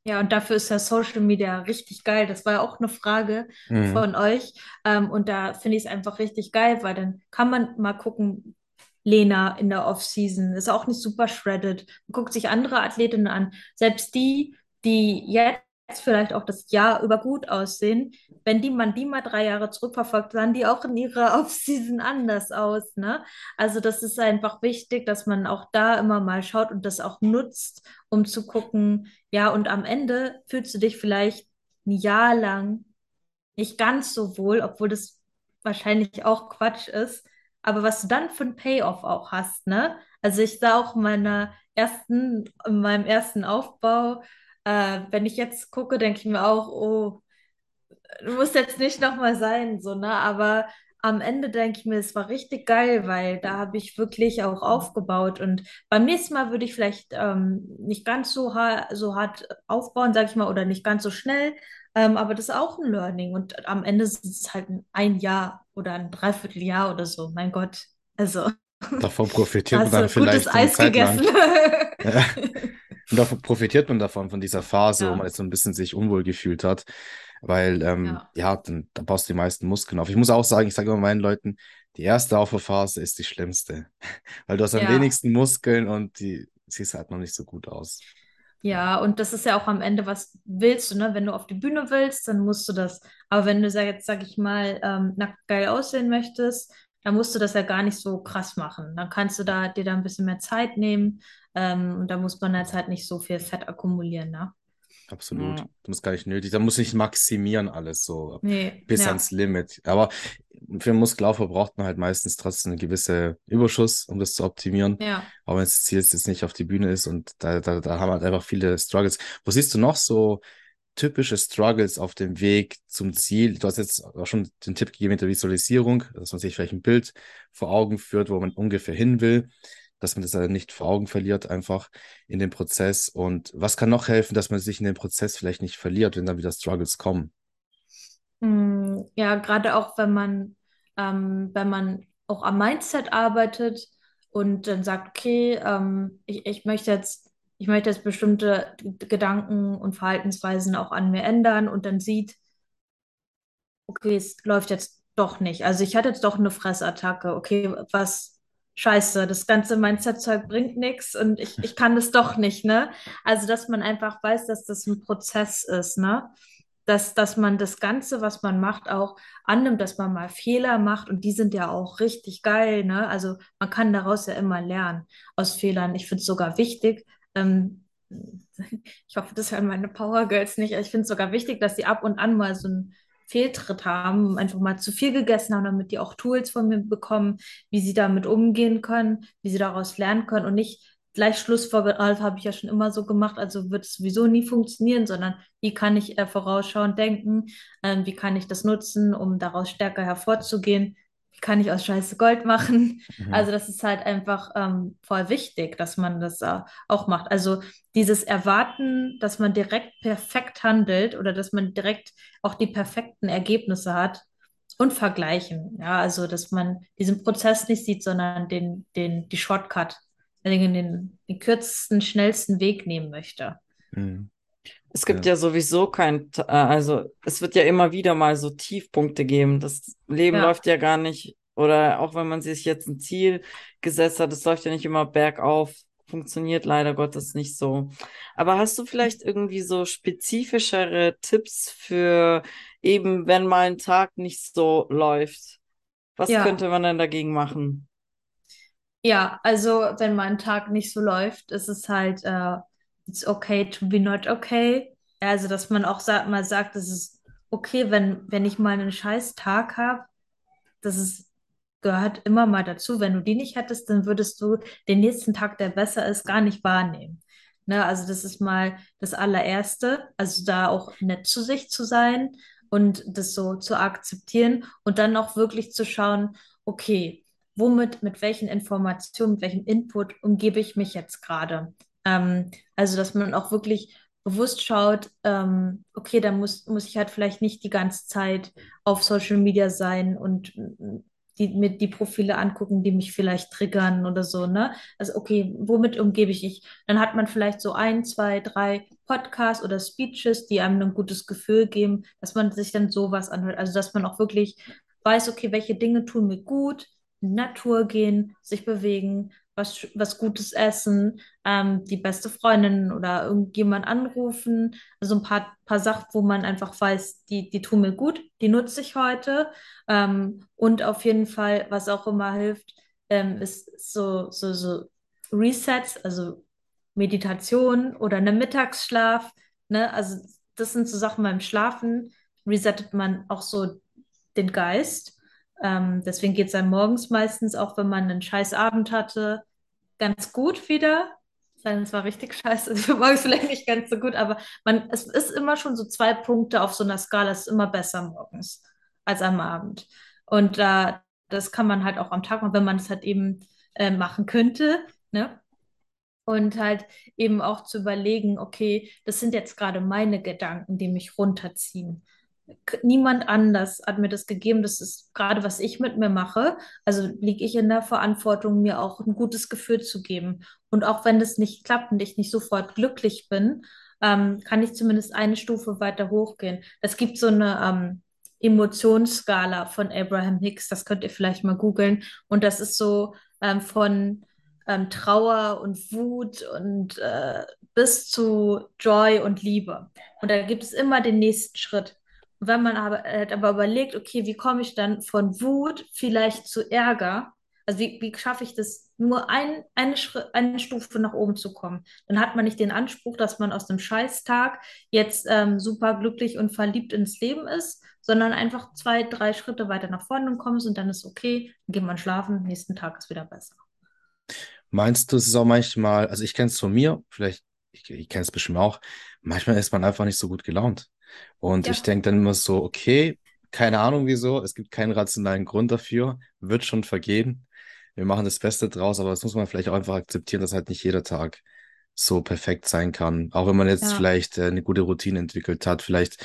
Ja, und dafür ist ja Social Media richtig geil. Das war ja auch eine Frage Mhm. von euch. Ähm, und da finde ich es einfach richtig geil, weil dann kann man mal gucken, Lena in der Off-Season ist auch nicht super shredded. Man guckt sich andere Athletinnen an. Selbst die, die jetzt vielleicht auch das Jahr über gut aussehen, wenn die man die mal drei Jahre zurückverfolgt, sahen die auch in ihrer Off-Season anders aus, ne? Also das ist einfach wichtig, dass man auch da immer mal schaut und das auch nutzt, um zu gucken, ja, und am Ende fühlst du dich vielleicht ein Jahr lang nicht ganz so wohl, obwohl das wahrscheinlich auch Quatsch ist. Aber was du dann für ein Payoff auch hast, ne? Also ich sah auch in meiner ersten, in meinem ersten Aufbau, äh, wenn ich jetzt gucke, denke ich mir auch, oh, muss jetzt nicht nochmal sein, so, ne? Aber am Ende denke ich mir, es war richtig geil, weil da habe ich wirklich auch aufgebaut. Und beim nächsten Mal würde ich vielleicht ähm, nicht ganz so, ha so hart aufbauen, sage ich mal, oder nicht ganz so schnell. Ähm, aber das ist auch ein Learning. Und am Ende ist es halt ein Jahr oder ein Dreivierteljahr oder so. Mein Gott. Also, Davon da profitiert man dann gutes vielleicht eine Eis gegessen. Ja. Und davon profitiert man davon, von dieser Phase, wo man Ja, jetzt so ein bisschen sich unwohl gefühlt hat. Weil, ähm, ja, ja, dann, dann baust du die meisten Muskeln auf. Ich muss auch sagen, ich sage immer meinen Leuten, die erste Aufbauphase ist die schlimmste. Weil du hast am ja. wenigsten Muskeln und die siehst halt noch nicht so gut aus. Ja. Und das ist ja auch am Ende, was willst du, ne? Wenn du auf die Bühne willst, dann musst du das. Aber wenn du sag, jetzt, sag ich mal, ähm, nackt geil aussehen möchtest, dann musst du das ja gar nicht so krass machen. Dann kannst du da dir da ein bisschen mehr Zeit nehmen, ähm, und da muss man jetzt halt nicht so viel Fett akkumulieren, ne? Absolut. Ja. Das ist gar nicht nötig. Da muss nicht maximieren alles so Nee, bis ans ja, Limit. Aber für Muskelaufbau braucht man halt meistens trotzdem einen gewissen Überschuss, um das zu optimieren. ja. Aber wenn das Ziel jetzt nicht auf die Bühne ist und da, da, da haben halt einfach viele Struggles. Wo siehst du noch so typische Struggles auf dem Weg zum Ziel? Du hast jetzt auch schon den Tipp gegeben mit der Visualisierung, dass man sich vielleicht ein Bild vor Augen führt, wo man ungefähr hin will dass man das nicht vor Augen verliert, einfach in dem Prozess. Und was kann noch helfen, dass man sich in dem Prozess vielleicht nicht verliert, wenn dann wieder Struggles kommen? Mm, Ja, gerade auch wenn man, ähm, wenn man auch am Mindset arbeitet und dann sagt, okay, ähm, ich, ich möchte jetzt, ich möchte jetzt bestimmte Gedanken und Verhaltensweisen auch an mir ändern und dann sieht, okay, es läuft jetzt doch nicht. Also ich hatte jetzt doch eine Fressattacke. Okay, was scheiße, das ganze Mindset-Zeug bringt nichts und ich, ich kann das doch nicht, ne? Also, dass man einfach weiß, dass das ein Prozess ist, ne? Dass, dass man das Ganze, was man macht, auch annimmt, dass man mal Fehler macht und die sind ja auch richtig geil, ne? Also man kann daraus ja immer lernen aus Fehlern. Ich finde es sogar wichtig, ähm, ich hoffe, das hören meine Power Girls nicht. Ich finde es sogar wichtig, dass sie ab und an mal so einen Fehltritt haben, einfach mal zu viel gegessen haben, damit die auch Tools von mir bekommen, wie sie damit umgehen können, wie sie daraus lernen können und nicht gleich Schlussfolgerung, habe ich ja schon immer so gemacht, also wird es sowieso nie funktionieren, sondern wie kann ich äh, vorausschauend denken, ähm, wie kann ich das nutzen, um daraus stärker hervorzugehen, wie kann ich aus Scheiße Gold machen. Mhm. Also das ist halt einfach ähm, voll wichtig, dass man das äh, auch macht. Also dieses Erwarten, dass man direkt perfekt handelt oder dass man direkt auch die perfekten Ergebnisse hat und vergleichen. Ja, also dass man diesen Prozess nicht sieht, sondern den, den, die Shortcut, den, den, den kürzesten, schnellsten Weg nehmen möchte. Mhm. Es gibt Ja. ja sowieso kein, äh, also es wird ja immer wieder mal so Tiefpunkte geben. Das Leben Ja, läuft ja gar nicht, oder auch wenn man sich jetzt ein Ziel gesetzt hat, es läuft ja nicht immer bergauf. Funktioniert leider Gottes nicht so. Aber hast du vielleicht irgendwie so spezifischere Tipps für eben, wenn mal ein Tag nicht so läuft? Was ja, könnte man denn dagegen machen? ja. Also wenn mein Tag nicht so läuft, ist es halt, äh, it's okay to be not okay. Also dass man auch sagt, mal sagt, es ist okay, wenn, wenn ich mal einen scheiß Tag habe das ist, gehört immer mal dazu. Wenn du die nicht hättest, dann würdest du den nächsten Tag, der besser ist, gar nicht wahrnehmen. Ne? Also das ist mal das allererste. Also da auch nett zu sich zu sein und das so zu akzeptieren und dann auch wirklich zu schauen, okay, womit, mit welchen Informationen, mit welchem Input umgebe ich mich jetzt gerade? Ähm, also dass man auch wirklich bewusst schaut, ähm, okay, da muss, muss ich halt vielleicht nicht die ganze Zeit auf Social Media sein und die, mir die Profile angucken, die mich vielleicht triggern oder so, ne? Also, okay, womit umgebe ich mich? Dann hat man vielleicht so ein, zwei, drei Podcasts oder Speeches, die einem ein gutes Gefühl geben, dass man sich dann sowas anhört. Also, dass man auch wirklich weiß, okay, welche Dinge tun mir gut, in Natur gehen, sich bewegen, was, was Gutes essen, ähm, die beste Freundin oder irgendjemand anrufen. Also ein paar, paar Sachen, wo man einfach weiß, die, die tun mir gut, die nutze ich heute. Ähm, und auf jeden Fall, was auch immer hilft, ähm, ist so, so, so Resets, also Meditation oder eine Mittagsschlaf. Ne? Also das sind so Sachen beim Schlafen, resettet man auch so den Geist. Ähm, deswegen geht es einem morgens meistens, auch wenn man einen scheiß Abend hatte, ganz gut wieder. Es war richtig scheiße. Für morgens vielleicht nicht ganz so gut, aber man, es ist immer schon so zwei Punkte auf so einer Skala. Es ist immer besser morgens als am Abend. Und äh, das kann man halt auch am Tag machen, wenn man es halt eben äh, machen könnte. Ne? Und halt eben auch zu überlegen, okay, das sind jetzt gerade meine Gedanken, die mich runterziehen niemand anders hat mir das gegeben. Das ist gerade, was ich mit mir mache. Also liege ich in der Verantwortung, mir auch ein gutes Gefühl zu geben. Und auch wenn das nicht klappt und ich nicht sofort glücklich bin, ähm, kann ich zumindest eine Stufe weiter hochgehen. Es gibt so eine ähm, Emotionsskala von Abraham Hicks, das könnt ihr vielleicht mal googeln. Und das ist so ähm, von ähm, Trauer und Wut und äh, bis zu Joy und Liebe. Und da gibt es immer den nächsten Schritt wenn man aber, äh, aber überlegt, okay, wie komme ich dann von Wut vielleicht zu Ärger? Also wie, wie schaffe ich das, nur ein, eine, eine Stufe nach oben zu kommen? Dann hat man nicht den Anspruch, dass man aus dem Scheißtag jetzt ähm, super glücklich und verliebt ins Leben ist, sondern einfach zwei, drei Schritte weiter nach vorne kommst und dann ist okay, dann geht man schlafen, nächsten Tag ist wieder besser. Meinst du, es ist auch manchmal, also ich kenne es von mir, vielleicht, ich, ich kenne es bestimmt auch, manchmal ist man einfach nicht so gut gelaunt. Und ja. ich denke dann immer so, okay, keine Ahnung wieso, es gibt keinen rationalen Grund dafür, wird schon vergehen. Wir machen das Beste draus, aber das muss man vielleicht auch einfach akzeptieren, dass halt nicht jeder Tag so perfekt sein kann. Auch wenn man jetzt ja. vielleicht äh, eine gute Routine entwickelt hat, vielleicht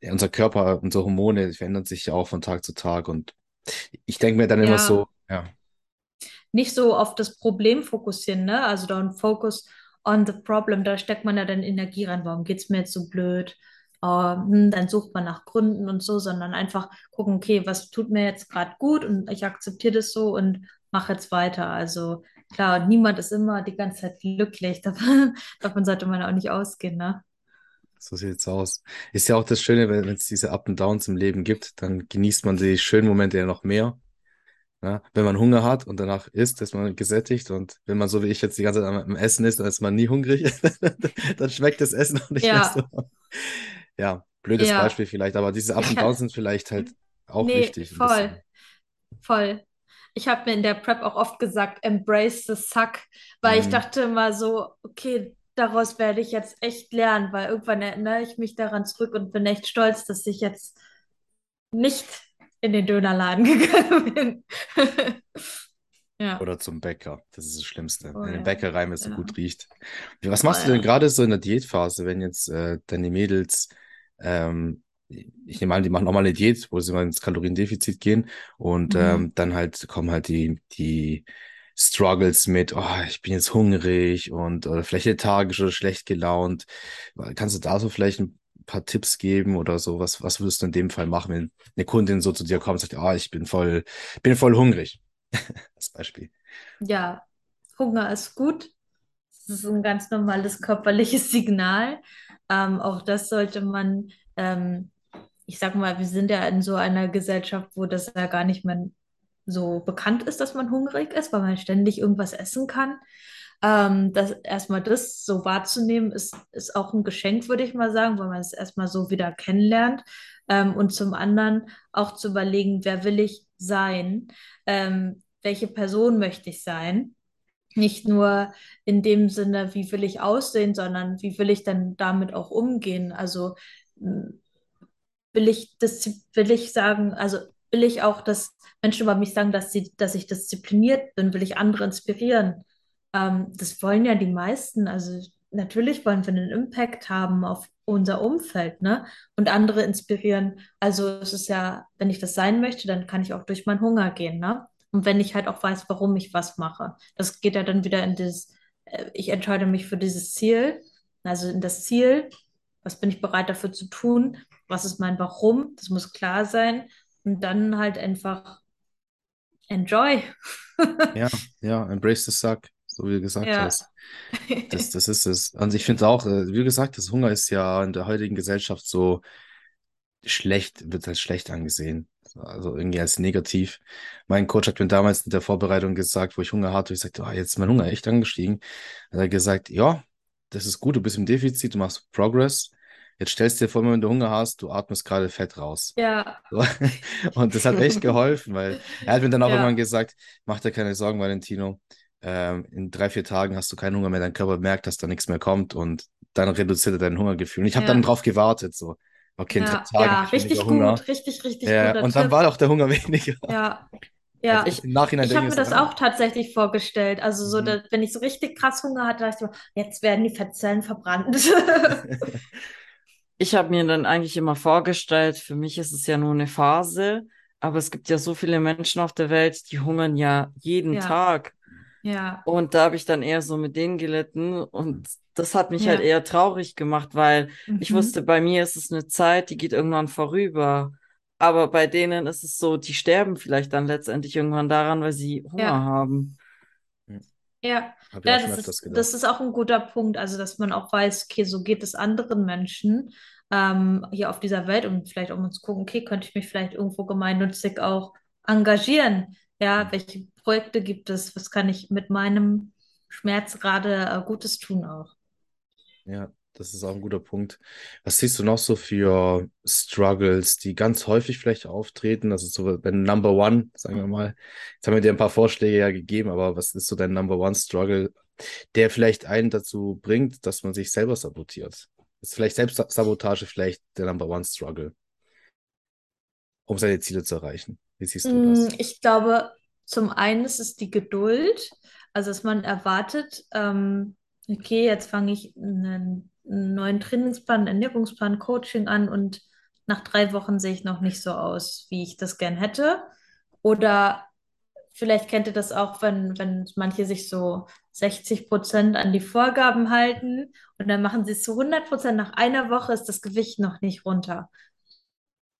ja, unser Körper, unsere Hormone verändern sich ja auch von Tag zu Tag. Und ich denke mir dann immer so, ja. Nicht so auf das Problem fokussieren, ne? Also don't focus on the problem. Da steckt man ja dann Energie rein. Warum geht es mir jetzt so blöd? Äh, dann sucht man nach Gründen und so, sondern einfach gucken, okay, was tut mir jetzt gerade gut und ich akzeptiere das so und mache jetzt weiter. Also klar, niemand ist immer die ganze Zeit glücklich. Davon sollte man auch nicht ausgehen, ne? So sieht es aus. Ist ja auch das Schöne, wenn es diese Up and Downs im Leben gibt, dann genießt man die schönen Momente ja noch mehr. Ja, wenn man Hunger hat und danach isst, ist man gesättigt. Und wenn man so wie ich jetzt die ganze Zeit am Essen ist, dann ist man nie hungrig. dann schmeckt das Essen auch nicht ja. mehr so. Ja, blödes ja. Beispiel vielleicht, aber diese Up und Downs sind vielleicht halt auch nee, wichtig. Voll, voll. Ich habe mir in der Prep auch oft gesagt, embrace the suck, weil mhm. ich dachte immer so, okay, daraus werde ich jetzt echt lernen, weil irgendwann erinnere ich mich daran zurück und bin echt stolz, dass ich jetzt nicht in den Dönerladen gegangen bin. ja. Oder zum Bäcker. Das ist das Schlimmste. Oh, in den. Bäcker rein, wenn es ja. so gut riecht. Was machst oh, du denn ja. gerade so in der Diätphase, wenn jetzt äh, deine Mädels ähm, ich nehme an, die machen auch mal eine Diät, wo sie mal ins Kaloriendefizit gehen und mhm. ähm, dann halt kommen halt die, die Struggles mit, oh, ich bin jetzt hungrig und oder vielleicht lethargisch oder schlecht gelaunt. Kannst du da so vielleicht ein paar Tipps geben oder so? Was, was würdest du in dem Fall machen, wenn eine Kundin so zu dir kommt und sagt, ah, oh, ich bin voll, bin voll hungrig? Als Beispiel. Ja, Hunger ist gut. Das ist ein ganz normales körperliches Signal. Ähm, auch das sollte man, ähm, ich sag mal, wir sind ja in so einer Gesellschaft, wo das ja gar nicht mehr so bekannt ist, dass man hungrig ist, weil man ständig irgendwas essen kann. Ähm, das, erstmal das so wahrzunehmen, ist, ist auch ein Geschenk, würde ich mal sagen, weil man es erstmal so wieder kennenlernt. Ähm, und zum anderen auch zu überlegen, wer will ich sein? Ähm, welche Person möchte ich sein? Nicht nur in dem Sinne, wie will ich aussehen, sondern wie will ich dann damit auch umgehen. Also hm, will ich will ich sagen, also will ich auch, dass Menschen über mich sagen, dass sie, dass ich diszipliniert bin, will ich andere inspirieren. Ähm, das wollen ja die meisten. Also natürlich wollen wir einen Impact haben auf unser Umfeld, ne? Und andere inspirieren. Also es ist ja, wenn ich das sein möchte, dann kann ich auch durch meinen Hunger gehen, ne? Und wenn ich halt auch weiß, warum ich was mache. Das geht ja dann wieder in dieses, äh, ich entscheide mich für dieses Ziel, also in das Ziel, was bin ich bereit dafür zu tun, was ist mein Warum, das muss klar sein. Und dann halt einfach enjoy. Ja, ja, embrace the suck, so wie du gesagt Ja. hast. Das, das ist es. Und ich finde auch, äh, wie gesagt hast, Hunger ist ja in der heutigen Gesellschaft so schlecht, wird als schlecht angesehen. Also irgendwie als negativ. Mein Coach hat mir damals in der Vorbereitung gesagt, wo ich Hunger hatte, ich sagte, oh, jetzt ist mein Hunger echt angestiegen. Dann hat er gesagt, ja, das ist gut, du bist im Defizit, du machst Progress. Jetzt stellst du dir vor, wenn du Hunger hast, du atmest gerade Fett raus. Ja, So. Und das hat echt geholfen, weil er hat mir dann auch Ja. irgendwann gesagt, mach dir keine Sorgen, Valentino. Ähm, in drei, vier Tagen hast du keinen Hunger mehr, dein Körper merkt, dass da nichts mehr kommt und dann reduziert er dein Hungergefühl. Und ich habe Ja. dann drauf gewartet, so, okay, in drei ja, Tagen ja, ich richtig Hunger. gut, richtig, richtig Ja, guter und dann Tipp. war auch der Hunger weniger. Ja, ja. Also Nachhinein Ich habe mir ich das so, auch tatsächlich vorgestellt. Also so, Mhm. dass, wenn ich so richtig krass Hunger hatte, dachte ich mir, jetzt werden die Fettzellen verbrannt. Ich habe mir dann eigentlich immer vorgestellt, für mich ist es ja nur eine Phase, aber es gibt ja so viele Menschen auf der Welt, die hungern ja jeden Ja. Tag. Ja, Und da habe ich dann eher so mit denen gelitten und das hat mich Ja. halt eher traurig gemacht, weil ich Mhm. wusste, bei mir ist es eine Zeit, die geht irgendwann vorüber. Aber bei denen ist es so, die sterben vielleicht dann letztendlich irgendwann daran, weil sie Hunger Ja. haben. ja. Ich Ja, das ist, das ist auch ein guter Punkt, also dass man auch weiß, okay, so geht es anderen Menschen ähm, hier auf dieser Welt und vielleicht auch mal zu gucken, okay, könnte ich mich vielleicht irgendwo gemeinnützig auch engagieren? Ja, welche Projekte gibt es? Was kann ich mit meinem Schmerz gerade äh, Gutes tun auch? Ja, das ist auch ein guter Punkt. Was siehst du noch so für Struggles, die ganz häufig vielleicht auftreten? Also so dein Number One, sagen wir mal. Jetzt haben wir dir ein paar Vorschläge ja gegeben, aber was ist so dein Number One Struggle, der vielleicht einen dazu bringt, dass man sich selber sabotiert? Ist vielleicht Selbstsabotage vielleicht der Number One Struggle, um seine Ziele zu erreichen? Wie siehst du Mm, das? Ich glaube, zum einen ist es die Geduld, also dass man erwartet, ähm, okay, jetzt fange ich einen, neuen Trainingsplan, Ernährungsplan, Coaching an und nach drei Wochen sehe ich noch nicht so aus, wie ich das gern hätte. Oder vielleicht kennt ihr das auch, wenn, wenn manche sich so 60 Prozent an die Vorgaben halten und dann machen sie es zu 100 Prozent. Nach einer Woche ist das Gewicht noch nicht runter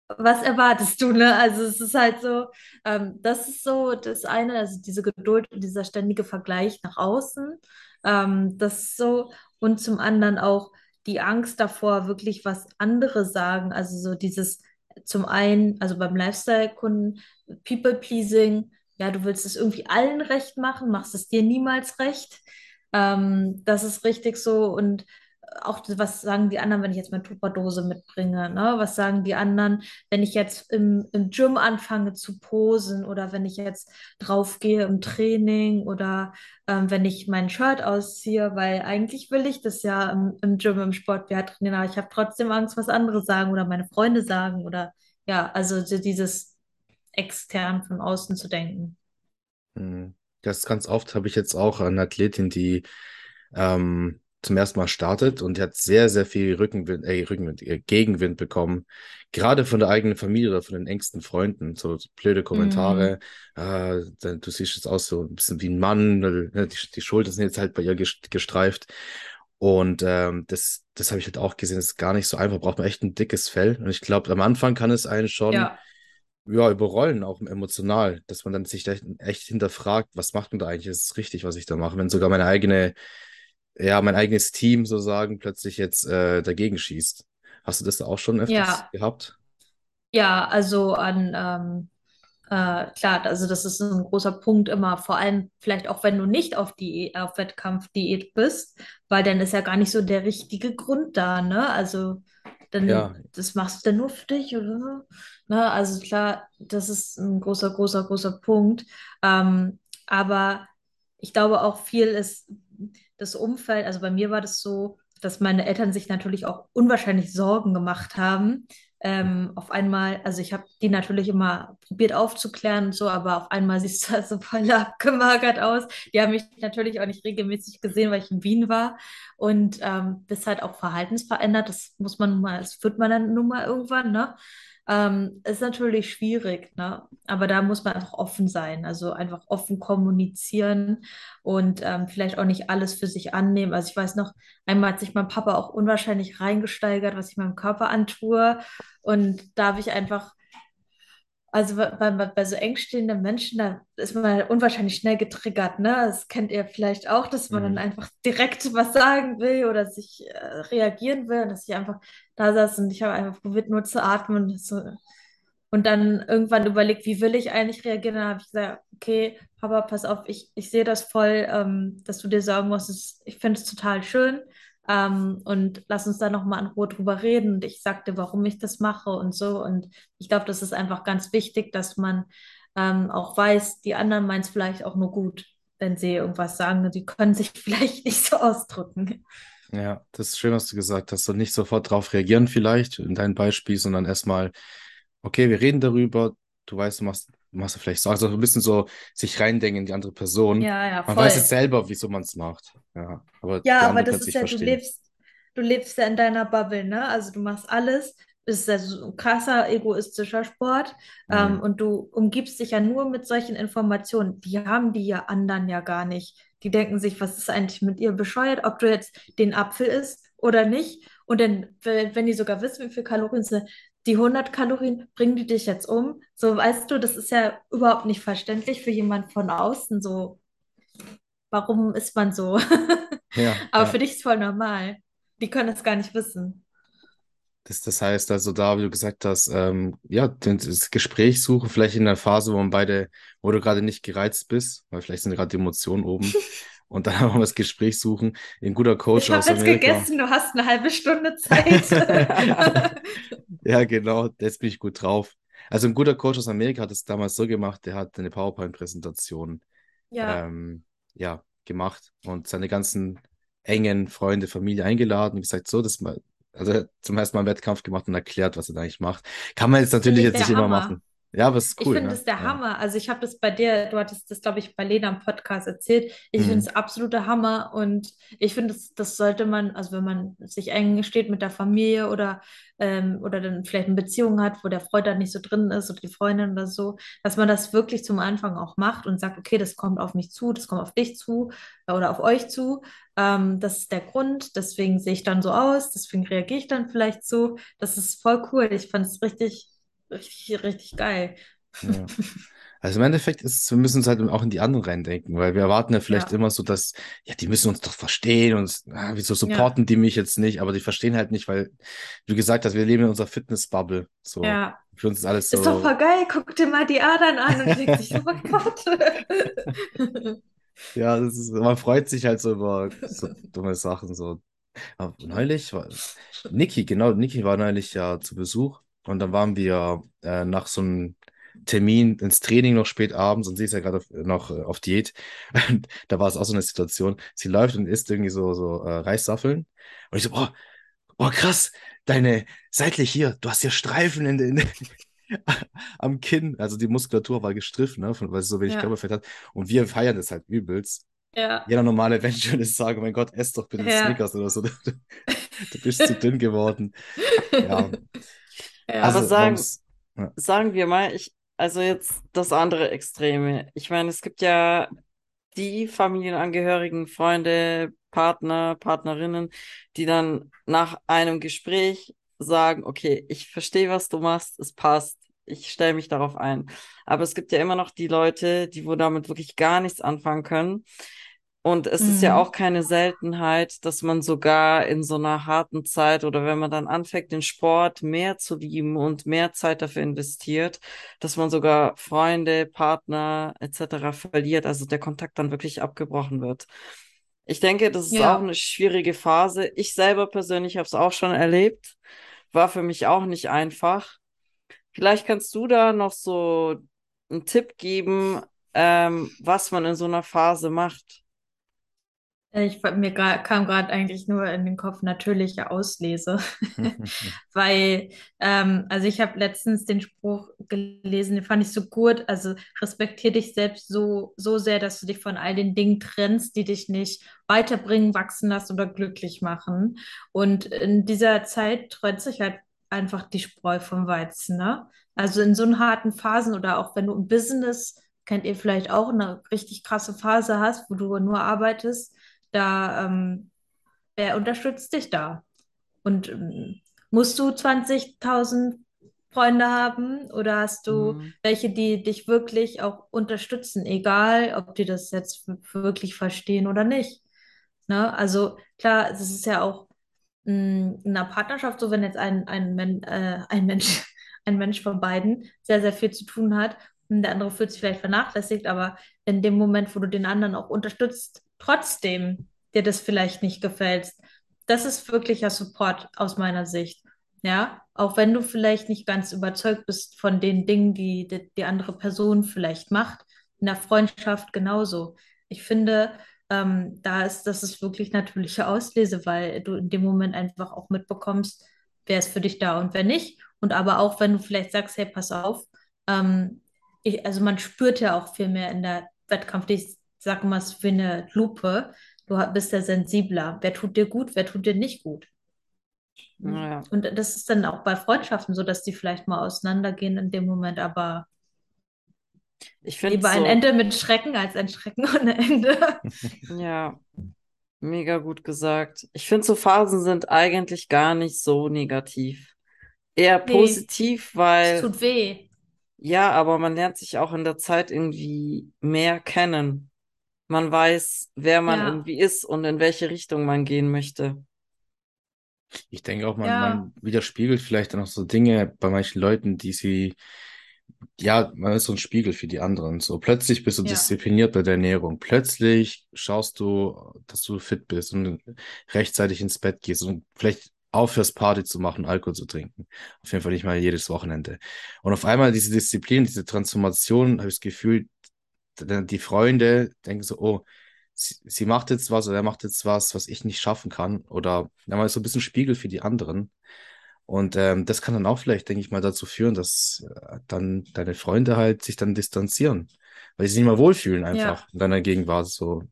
was erwartest du, ne? Also es ist halt so, ähm, das ist so das eine, also diese Geduld und dieser ständige Vergleich nach außen, ähm, das ist so, und zum anderen auch die Angst davor, wirklich was andere sagen, also so dieses, zum einen, also beim Lifestyle-Kunden, People-Pleasing, ja, du willst es irgendwie allen recht machen, machst es dir niemals recht, ähm, das ist richtig so. Und auch was sagen die anderen, wenn ich jetzt meine Tupperdose mitbringe, ne? Was sagen die anderen, wenn ich jetzt im, im Gym anfange zu posen oder wenn ich jetzt draufgehe im Training oder ähm, wenn ich mein Shirt ausziehe, weil eigentlich will ich das ja im, im Gym, im Sportbh trainieren, aber ich habe trotzdem Angst, was andere sagen oder meine Freunde sagen oder ja, also so dieses extern von außen zu denken. Hm. Das ganz oft habe ich jetzt auch eine Athletin, die ähm, zum ersten Mal startet und hat sehr, sehr viel Rückenwind, äh, Rückenwind, äh, Gegenwind bekommen. Gerade von der eigenen Familie oder von den engsten Freunden. So blöde Kommentare. Äh, dann- du siehst jetzt aus so ein bisschen wie ein Mann. äh, Die, die Schultern sind jetzt halt bei ihr ges- gestreift. Und ähm, das, das habe ich halt auch gesehen. Das ist gar nicht so einfach. Braucht man echt ein dickes Fell. Und ich glaube, am Anfang kann es einen schon Ja, ja, überrollen, auch emotional, dass man dann sich echt, echt hinterfragt, was macht man da eigentlich? Ist es richtig, was ich da mache? Wenn sogar meine eigene, ja, mein eigenes Team sozusagen plötzlich jetzt äh, dagegen schießt. Hast du das auch schon öfters ja. gehabt? Ja, also an, ähm, äh, klar, also das ist ein großer Punkt immer, vor allem vielleicht auch, wenn du nicht auf die, auf Wettkampfdiät bist, weil dann ist ja gar nicht so der richtige Grund da, ne? Also dann, Ja, das machst du dann nur für dich oder so. Ne? Also klar, das ist ein großer, großer, großer Punkt. Ähm, aber ich glaube auch viel ist das Umfeld, also bei mir war das so, dass meine Eltern sich natürlich auch unwahrscheinlich Sorgen gemacht haben ähm, auf einmal, also ich habe die natürlich immer probiert aufzuklären und so, aber auf einmal siehst du also voll abgemagert aus. Die haben mich natürlich auch nicht regelmäßig gesehen, weil ich in Wien war und ähm, bist halt auch verhaltensverändert. Das muss man nun mal, das wird man dann nun mal irgendwann, ne? Ähm, ist natürlich schwierig, ne? Aber da muss man einfach offen sein, also einfach offen kommunizieren und ähm, vielleicht auch nicht alles für sich annehmen. Also ich weiß noch, einmal hat sich mein Papa auch unwahrscheinlich reingesteigert, was ich meinem Körper antue. Und da habe ich einfach also bei, bei, bei so engstehenden Menschen, da ist man halt unwahrscheinlich schnell getriggert, ne? Das kennt ihr vielleicht auch, dass man dann Mhm. einfach direkt was sagen will oder sich äh, reagieren will und dass ich einfach da saß und ich habe einfach probiert nur zu atmen und so und dann irgendwann überlegt, wie will ich eigentlich reagieren? Dann habe ich gesagt, okay, Papa, pass auf, ich, ich sehe das voll, ähm, dass du dir Sorgen machst. Es- Ich finde es total schön. Ähm, und lass uns da nochmal in Ruhe drüber reden. Und ich sagte, warum ich das mache und so. Und ich glaube, das ist einfach ganz wichtig, dass man ähm, auch weiß, die anderen meinen es vielleicht auch nur gut, wenn sie irgendwas sagen. Die können sich vielleicht nicht so ausdrücken. Ja, das ist schön, was du gesagt hast. Und nicht sofort darauf reagieren, vielleicht in deinem Beispiel, sondern erstmal, okay, wir reden darüber. Du weißt, du machst, du machst ja vielleicht so, also ein bisschen so sich reindenken in die andere Person. Ja, ja, Man weiß jetzt voll. selber, wieso man es macht. Ja, aber Ja, aber das ist ja, du verstehen. lebst, du lebst ja in deiner Bubble, ne? Also du machst alles. Es ist ja so ein krasser egoistischer Sport. Ähm, Mhm. und du umgibst dich ja nur mit solchen Informationen. Die haben die ja anderen ja gar nicht. Die denken sich, was ist eigentlich mit ihr bescheuert, ob du jetzt den Apfel isst oder nicht. Und dann, wenn die sogar wissen, wie viel Kalorien es sind, die 100 Kalorien, bringen die dich jetzt um? So, weißt du, das ist ja überhaupt nicht verständlich für jemand von außen. So, warum ist man so? Ja, Aber für ja. dich ist voll normal. Die können es gar nicht wissen. Das, das heißt also da, wie du gesagt hast, ähm, ja, das Gespräch suchen, vielleicht in der Phase, wo man beide, wo du gerade nicht gereizt bist, weil vielleicht sind gerade die Emotionen oben. Und dann einfach mal das Gespräch suchen. Ein guter Coach Ich habe aus jetzt Amerika. gegessen, du hast eine halbe Stunde Zeit. Ja, genau, jetzt bin ich gut drauf. Also ein guter Coach aus Amerika hat es damals so gemacht, der hat eine PowerPoint-Präsentation Ja, ähm, ja, gemacht und seine ganzen engen Freunde, Familie eingeladen und gesagt, so, das mal, also zum ersten Mal einen Wettkampf gemacht und erklärt, was er da eigentlich macht. Kann man jetzt natürlich ich jetzt nicht der immer Hammer. machen. Ja, aber es ist Ich cool, finde ne? das der Ja. Hammer. Also ich habe das bei dir, du hattest das, glaube ich, bei Lena im Podcast erzählt. Ich finde Mhm. es absoluter Hammer und ich finde, das, das sollte man, also wenn man sich eng steht mit der Familie oder, ähm, oder dann vielleicht eine Beziehung hat, wo der Freund da nicht so drin ist oder die Freundin oder so, dass man das wirklich zum Anfang auch macht und sagt, okay, das kommt auf mich zu, das kommt auf dich zu oder auf euch zu. Ähm, das ist der Grund, deswegen sehe ich dann so aus, deswegen reagiere ich dann vielleicht so. Das ist voll cool. Ich fand es richtig, richtig, richtig geil. Ja. Also im Endeffekt ist es, wir müssen uns halt auch in die anderen reindenken, weil wir erwarten ja vielleicht Ja, immer so, dass, ja, die müssen uns doch verstehen und ah, wieso ja, supporten die mich jetzt nicht, aber die verstehen halt nicht, weil, wie gesagt hast, wir leben in unserer Fitness-Bubble. So, ja. für uns ist alles Ist doch so, voll geil. Guck dir mal die Adern an und denkt sich, oh mein Gott. ja, das ist, man freut sich halt so über so dumme Sachen. So. Aber neulich war Niki, genau, Niki war neulich ja zu Besuch und dann waren wir äh, nach so einem Termin ins Training noch spät abends und sie ist ja gerade noch äh, auf Diät. Und da war es auch so eine Situation. Sie läuft und isst irgendwie so, so äh, Reissaffeln. Und ich so, boah, boah, krass, deine seitlich hier, du hast hier Streifen in, den am Kinn. Also die Muskulatur war gestriffen, ne, weil sie so wenig Ja, Körperfett hat. Und wir feiern das halt übelst. ja, Jeder normale Mensch würde sagen, mein Gott, ess doch bitte ja, Snickers oder so. Du bist zu dünn geworden. Ja, ja. Aber also man sagen, muss, ja. sagen wir mal, ich, also jetzt das andere Extreme. Ich meine, es gibt ja die Familienangehörigen, Freunde, Partner, Partnerinnen, die dann nach einem Gespräch sagen, okay, ich verstehe, was du machst, es passt, ich stelle mich darauf ein. Aber es gibt ja immer noch die Leute, die wo damit wirklich gar nichts anfangen können. Und es ist ja Mhm. auch keine Seltenheit, dass man sogar in so einer harten Zeit oder wenn man dann anfängt, den Sport mehr zu lieben und mehr Zeit dafür investiert, dass man sogar Freunde, Partner etc. verliert, also der Kontakt dann wirklich abgebrochen wird. Ich denke, das ist auch Ja, eine schwierige Phase. Ich selber persönlich habe es auch schon erlebt, war für mich auch nicht einfach. Vielleicht kannst du da noch so einen Tipp geben, ähm, was man in so einer Phase macht. Ich, mir kam gerade eigentlich nur in den Kopf natürliche Auslese, weil, ähm, also ich habe letztens den Spruch gelesen, den fand ich so gut, also respektiere dich selbst so, so sehr, dass du dich von all den Dingen trennst, die dich nicht weiterbringen, wachsen lassen oder glücklich machen. Und in dieser Zeit trennt sich halt einfach die Spreu vom Weizen, ne? Also in so einen harten Phasen oder auch wenn du im Business, kennt ihr vielleicht auch, eine richtig krasse Phase hast, wo du nur arbeitest da, ähm, wer unterstützt dich da? Und ähm, musst du 20.000 Freunde haben oder hast du Mhm. welche, die dich wirklich auch unterstützen, egal ob die das jetzt wirklich verstehen oder nicht? Ne? Also klar, es ist ja auch mh, in einer Partnerschaft so, wenn jetzt ein, ein, Men äh, ein Mensch, ein Mensch von beiden sehr, sehr viel zu tun hat und der andere fühlt sich vielleicht vernachlässigt, aber in dem Moment, wo du den anderen auch unterstützt, trotzdem dir das vielleicht nicht gefällt, das ist wirklicher Support aus meiner Sicht. Ja, auch wenn du vielleicht nicht ganz überzeugt bist von den Dingen, die die, die andere Person vielleicht macht, in der Freundschaft genauso. Ich finde, ähm, da ist, das ist wirklich natürliche Auslese, weil du in dem Moment einfach auch mitbekommst, wer ist für dich da und wer nicht. Und aber auch, wenn du vielleicht sagst, hey, pass auf, ähm, ich, also man spürt ja auch viel mehr in der Wettkampf, sage mal, es ist wie eine Lupe. Du bist ja sensibler. Wer tut dir gut, wer tut dir nicht gut? Ja. Und das ist dann auch bei Freundschaften so, dass die vielleicht mal auseinandergehen in dem Moment, aber Ich finde lieber ein so, Ende mit Schrecken als ein Schrecken ohne Ende. ja, mega gut gesagt. Ich finde so Phasen sind eigentlich gar nicht so negativ. Eher Nee, positiv, es weil, tut weh. ja, aber man lernt sich auch in der Zeit irgendwie mehr kennen. Man weiß, wer man Ja, irgendwie ist und in welche Richtung man gehen möchte. Ich denke auch, man, ja, man widerspiegelt vielleicht dann auch so Dinge bei manchen Leuten, die sie, ja, man ist so ein Spiegel für die anderen. So plötzlich bist du ja. diszipliniert bei der Ernährung. Plötzlich schaust du, dass du fit bist und rechtzeitig ins Bett gehst und vielleicht aufhörst, Party zu machen, Alkohol zu trinken. Auf jeden Fall nicht mal jedes Wochenende. Und auf einmal diese Disziplin, diese Transformation, habe ich das Gefühl, die Freunde denken so, oh, sie, sie macht jetzt was oder er macht jetzt was, was ich nicht schaffen kann. Oder ja, mal so ein bisschen Spiegel für die anderen. Und ähm, das kann dann auch vielleicht, denke ich mal, dazu führen, dass äh, dann deine Freunde halt sich dann distanzieren, weil sie sich nicht mehr wohlfühlen einfach Ja, in deiner Gegenwart. So,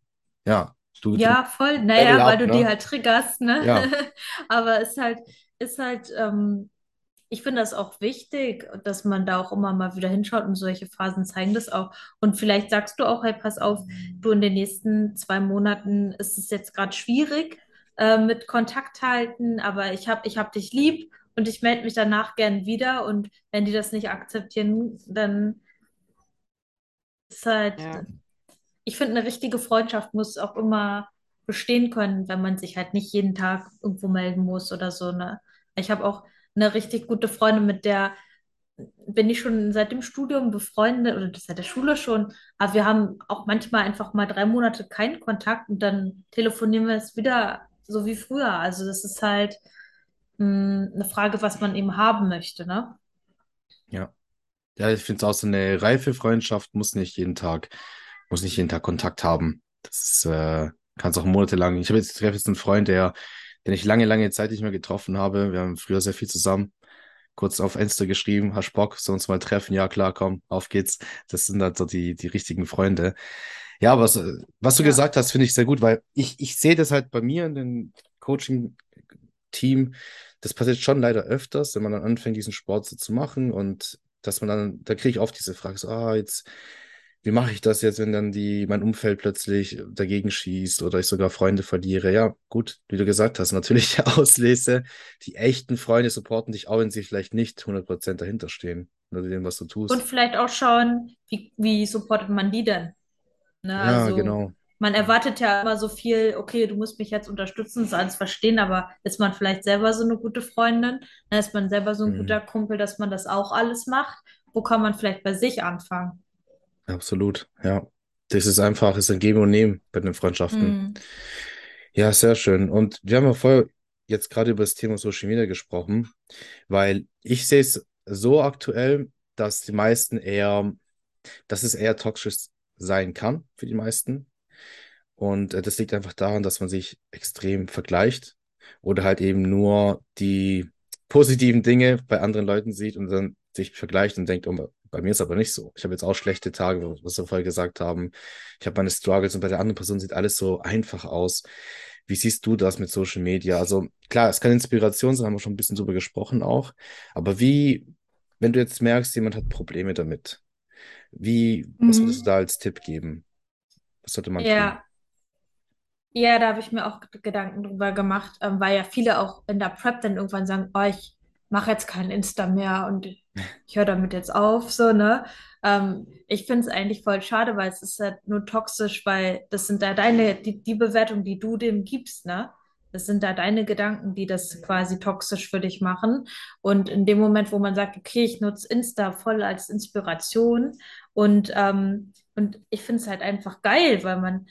ja, du, du ja, voll. Level Naja, weil du die ne? halt triggerst, ne? Ja, Aber es ist halt, ist halt, ähm, ich finde das auch wichtig, dass man da auch immer mal wieder hinschaut und solche Phasen zeigen das auch. Und vielleicht sagst du auch, hey, pass auf, du in den nächsten zwei Monaten ist es jetzt gerade schwierig äh, mit Kontakt halten, aber ich hab, ich hab dich lieb und ich melde mich danach gern wieder. Und wenn die das nicht akzeptieren, dann ist halt Ja. ich finde, eine richtige Freundschaft muss auch immer bestehen können, wenn man sich halt nicht jeden Tag irgendwo melden muss oder so, ne? Ich habe auch eine richtig gute Freundin, mit der bin ich schon seit dem Studium befreundet oder seit der Schule schon, aber wir haben auch manchmal einfach mal drei Monate keinen Kontakt und dann telefonieren wir es wieder so wie früher. Also das ist halt mh, eine Frage, was man eben haben möchte, ne? ja. Ja, ich finde es auch so eine reife Freundschaft muss nicht jeden Tag, muss nicht jeden Tag Kontakt haben. Das ist, äh, kannst auch monatelang. Ich habe jetzt, jetzt einen Freund, der, den ich lange, lange Zeit nicht mehr getroffen habe. Wir haben früher sehr viel zusammen. Kurz auf Insta geschrieben, hast Bock, sollen uns mal treffen? Ja, klar, komm, auf geht's. Das sind halt so die, die richtigen Freunde. Ja, was, äh, was du Ja. gesagt hast, finde ich sehr gut, weil ich, ich sehe das halt bei mir in dem Coaching-Team. Das passiert schon leider öfters, wenn man dann anfängt, diesen Sport so zu machen und dass man dann, da kriege ich oft diese Frage so, ah, jetzt, wie mache ich das jetzt, wenn dann die, mein Umfeld plötzlich dagegen schießt oder ich sogar Freunde verliere? Ja, gut, wie du gesagt hast, natürlich der Auslese. Die echten Freunde supporten dich auch, wenn sie vielleicht nicht 100% dahinter stehen, oder dem, was du Und tust. vielleicht auch schauen, wie, wie supportet man die denn? Ne, Ja, also genau. man erwartet ja immer so viel, okay, du musst mich jetzt unterstützen, das alles verstehen, aber ist man vielleicht selber so eine gute Freundin? Dann ist man selber so ein guter Mhm. Kumpel, dass man das auch alles macht? Wo kann man vielleicht bei sich anfangen? Absolut, ja. Das ist einfach, ist ein Geben und Nehmen bei den Freundschaften. Hm. Ja, sehr schön. Und wir haben ja vorher jetzt gerade über das Thema Social Media gesprochen, weil ich sehe es so aktuell, dass die meisten eher, dass es eher toxisch sein kann für die meisten. Und äh, das liegt einfach daran, dass man sich extrem vergleicht oder halt eben nur die positiven Dinge bei anderen Leuten sieht und dann sich vergleicht und denkt, oh, bei mir ist aber nicht so. Ich habe jetzt auch schlechte Tage, was wir vorher gesagt haben. Ich habe meine Struggles und bei der anderen Person sieht alles so einfach aus. Wie siehst du das mit Social Media? Also klar, es kann Inspiration sein, haben wir schon ein bisschen drüber gesprochen auch. Aber wie, wenn du jetzt merkst, jemand hat Probleme damit, wie, was würdest du Mhm. da als Tipp geben? Was sollte man tun? Ja, ja, da habe ich mir auch Gedanken drüber gemacht, ähm, weil ja viele auch in der Prep dann irgendwann sagen, oh, ich mache jetzt kein Insta mehr und ich höre damit jetzt auf, so, ne? Ähm, ich finde es eigentlich voll schade, weil es ist halt nur toxisch, weil das sind da deine, die, die Bewertung, die du dem gibst, ne? Das sind da deine Gedanken, die das quasi toxisch für dich machen. Und in dem Moment, wo man sagt, okay, ich nutze Insta voll als Inspiration und, ähm, und ich finde es halt einfach geil, weil man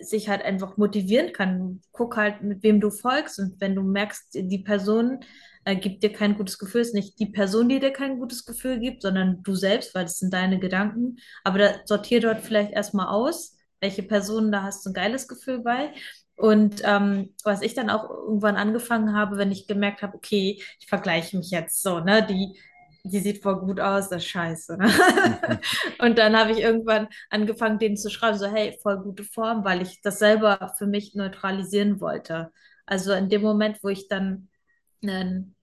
sich halt einfach motivieren kann. Guck halt, mit wem du folgst und wenn du merkst, die Person äh, gibt dir kein gutes Gefühl, ist nicht die Person, die dir kein gutes Gefühl gibt, sondern du selbst, weil das sind deine Gedanken. Aber da sortier dort vielleicht erstmal aus, welche Personen da hast du ein geiles Gefühl bei. Und ähm, was ich dann auch irgendwann angefangen habe, wenn ich gemerkt habe, okay, ich vergleiche mich jetzt so, ne, die, die sieht voll gut aus, das ist scheiße. Ne? Und dann habe ich irgendwann angefangen, denen zu schreiben, so, hey, voll gute Form, weil ich das selber für mich neutralisieren wollte. Also in dem Moment, wo ich dann einen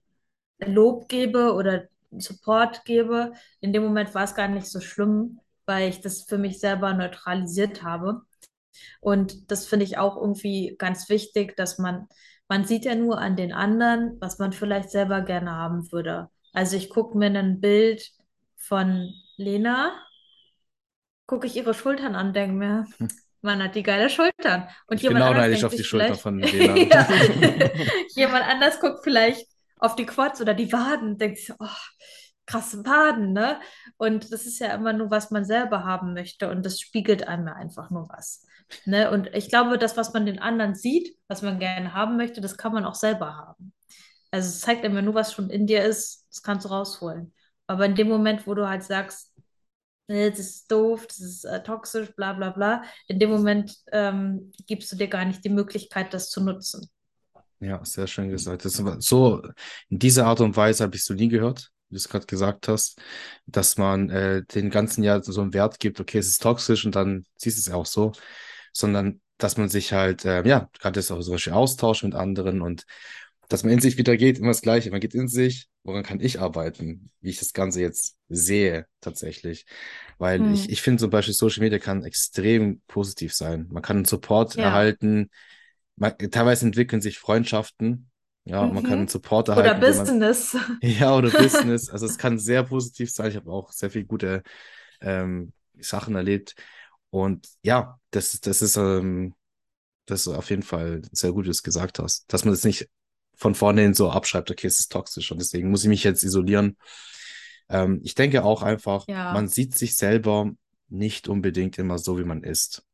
Lob gebe oder Support gebe, in dem Moment war es gar nicht so schlimm, weil ich das für mich selber neutralisiert habe. Und das finde ich auch irgendwie ganz wichtig, dass man, man sieht ja nur an den anderen, was man vielleicht selber gerne haben würde. Also ich gucke mir ein Bild von Lena gucke ich ihre Schultern an, denke mir, man hat die geile Schultern. Und Ich bin jemand auch anders neidisch auf die Schulter von Lena. jemand anders guckt vielleicht auf die Quads oder die Waden, sich, so, oh, krasse Waden, ne? Und das ist ja immer nur, was man selber haben möchte und das spiegelt einem ja einfach nur was. Ne? Und ich glaube, das, was man den anderen sieht, was man gerne haben möchte, das kann man auch selber haben. Also es zeigt einem ja nur, was schon in dir ist, das kannst du rausholen. Aber in dem Moment, wo du halt sagst, nee, das ist doof, das ist äh, toxisch, bla bla bla. In dem Moment ähm, gibst du dir gar nicht die Möglichkeit, das zu nutzen. Ja, sehr schön gesagt. Das so, in dieser Art und Weise habe ich so nie gehört, wie du es gerade gesagt hast, dass man äh, den ganzen Jahr so einen Wert gibt, okay, es ist toxisch und dann siehst du es auch so, sondern dass man sich halt, äh, ja, gerade das auch so Beispiel austauscht mit anderen und dass man in sich wieder geht, immer das Gleiche. Man geht in sich, woran kann ich arbeiten, wie ich das Ganze jetzt sehe tatsächlich. Weil ich, Hm. ich finde zum Beispiel Social Media kann extrem positiv sein. Man kann einen Support Ja. erhalten, man, teilweise entwickeln sich Freundschaften, ja, man kann einen Mhm. Support Oder erhalten, den man, Business. ja, oder Business. Also es kann sehr positiv sein. Ich habe auch sehr viel gute ähm, Sachen erlebt. Und ja, das, das ist, ähm, das ist auf jeden Fall sehr gut, wie du es gesagt hast. Dass man das nicht von vornherein so abschreibt, okay, es ist toxisch und deswegen muss ich mich jetzt isolieren. Ähm, ich denke auch einfach, man Ja, sieht sich selber nicht unbedingt immer so, wie man ist.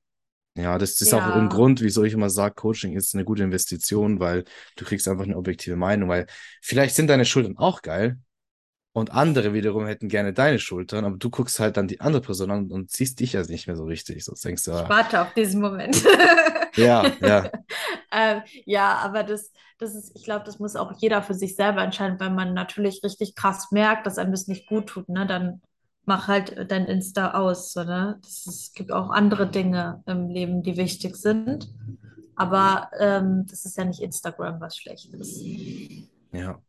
Ja, das ist auch ein ja, Grund, wieso ich immer sage, Coaching ist eine gute Investition, weil du kriegst einfach eine objektive Meinung, weil vielleicht sind deine Schultern auch geil und andere wiederum hätten gerne deine Schultern, aber du guckst halt dann die andere Person an und siehst dich ja nicht mehr so richtig. So denkst du, ich ah, warte auf diesen Moment. ja, ja, Ähm, ja, aber das, das ist, ich glaube, das muss auch jeder für sich selber entscheiden, wenn man natürlich richtig krass merkt, dass einem das nicht gut tut, ne, dann mach halt dein Insta aus, so, ne? Es gibt auch andere Dinge im Leben, die wichtig sind. Aber ähm, das ist ja nicht Instagram, was schlecht ist. ja.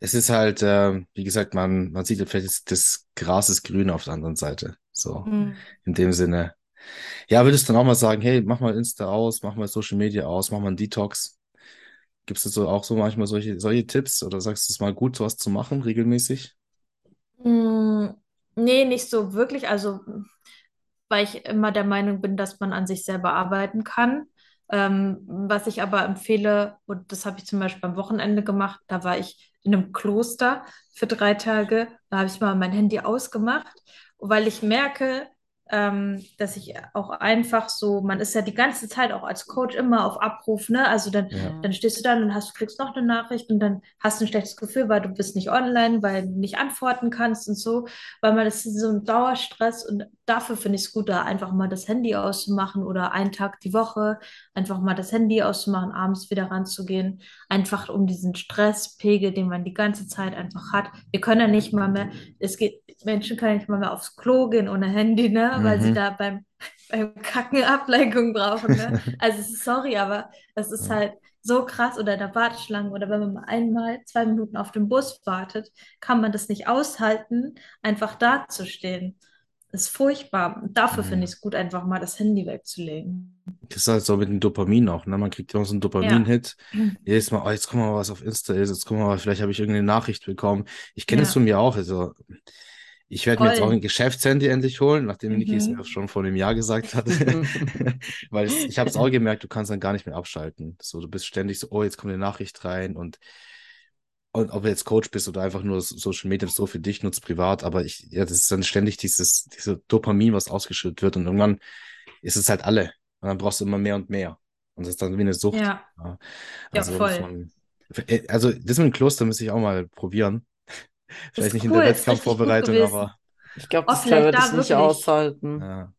Es ist halt, ähm, wie gesagt, man, man sieht ja vielleicht das, Gras ist grün auf der anderen Seite. So, Hm. in dem Sinne. Ja, würdest du dann auch mal sagen, hey, mach mal Insta aus, mach mal Social Media aus, mach mal einen Detox. Gibst du so auch so manchmal solche, solche Tipps oder sagst du es mal gut, sowas zu machen, regelmäßig? Mm, Nee, nicht so wirklich. Also, weil ich immer der Meinung bin, dass man an sich selber arbeiten kann. Ähm, was ich aber empfehle, und das habe ich zum Beispiel am Wochenende gemacht, da war ich in einem Kloster für drei Tage. Da habe ich mal mein Handy ausgemacht, weil ich merke, ähm, dass ich auch einfach so, man ist ja die ganze Zeit auch als Coach immer auf Abruf, ne? Also dann Ja, dann stehst du da und hast, du kriegst noch eine Nachricht und dann hast du ein schlechtes Gefühl, weil du bist nicht online, weil du nicht antworten kannst und so, weil man das ist so ein Dauerstress und dafür finde ich es gut, da einfach mal das Handy auszumachen oder einen Tag die Woche einfach mal das Handy auszumachen, abends wieder ranzugehen, einfach um diesen Stresspegel, den man die ganze Zeit einfach hat. Wir können ja nicht mal mehr, es geht, Menschen können nicht mal mehr aufs Klo gehen ohne Handy, ne, weil sie Mhm. da beim, beim Kacken Ablenkung brauchen, ne. Also sorry, aber es ist halt so krass oder in der Warteschlange oder wenn man mal einmal zwei Minuten auf den Bus wartet, kann man das nicht aushalten, einfach dazustehen. Ist furchtbar. Dafür finde Mhm. ich es gut, einfach mal das Handy wegzulegen. Das ist halt so mit dem Dopamin auch, ne? Man kriegt immer so einen Ja. Dopamin-Hit. Jedes Mal, oh, jetzt guck mal, was auf Insta ist, jetzt guck mal, vielleicht habe ich irgendeine Nachricht bekommen. Ich kenne es Ja, von mir auch. Also, ich werde mir jetzt auch ein. Geschäftshandy endlich holen, nachdem Niki es mir Mhm. schon vor einem Jahr gesagt hat. Weil es, ich habe es auch gemerkt, du kannst dann gar nicht mehr abschalten. So, du bist ständig so, oh, jetzt kommt eine Nachricht rein und, und ob du jetzt Coach bist oder einfach nur Social Media so für dich nutzt, privat, aber ich, ja, das ist dann ständig dieses, diese Dopamin, was ausgeschüttet wird und irgendwann ist es halt alle. Und dann brauchst du immer mehr und mehr. Und das ist dann wie eine Sucht. Ja, Ja. ja, Also muss voll. man, äh, also das mit dem Kloster müsste ich auch mal probieren. Vielleicht Ist nicht in der cool, richtig gut Wettkampfvorbereitung, aber Ich glaube, Oh, das würde ich da nicht aushalten. ja.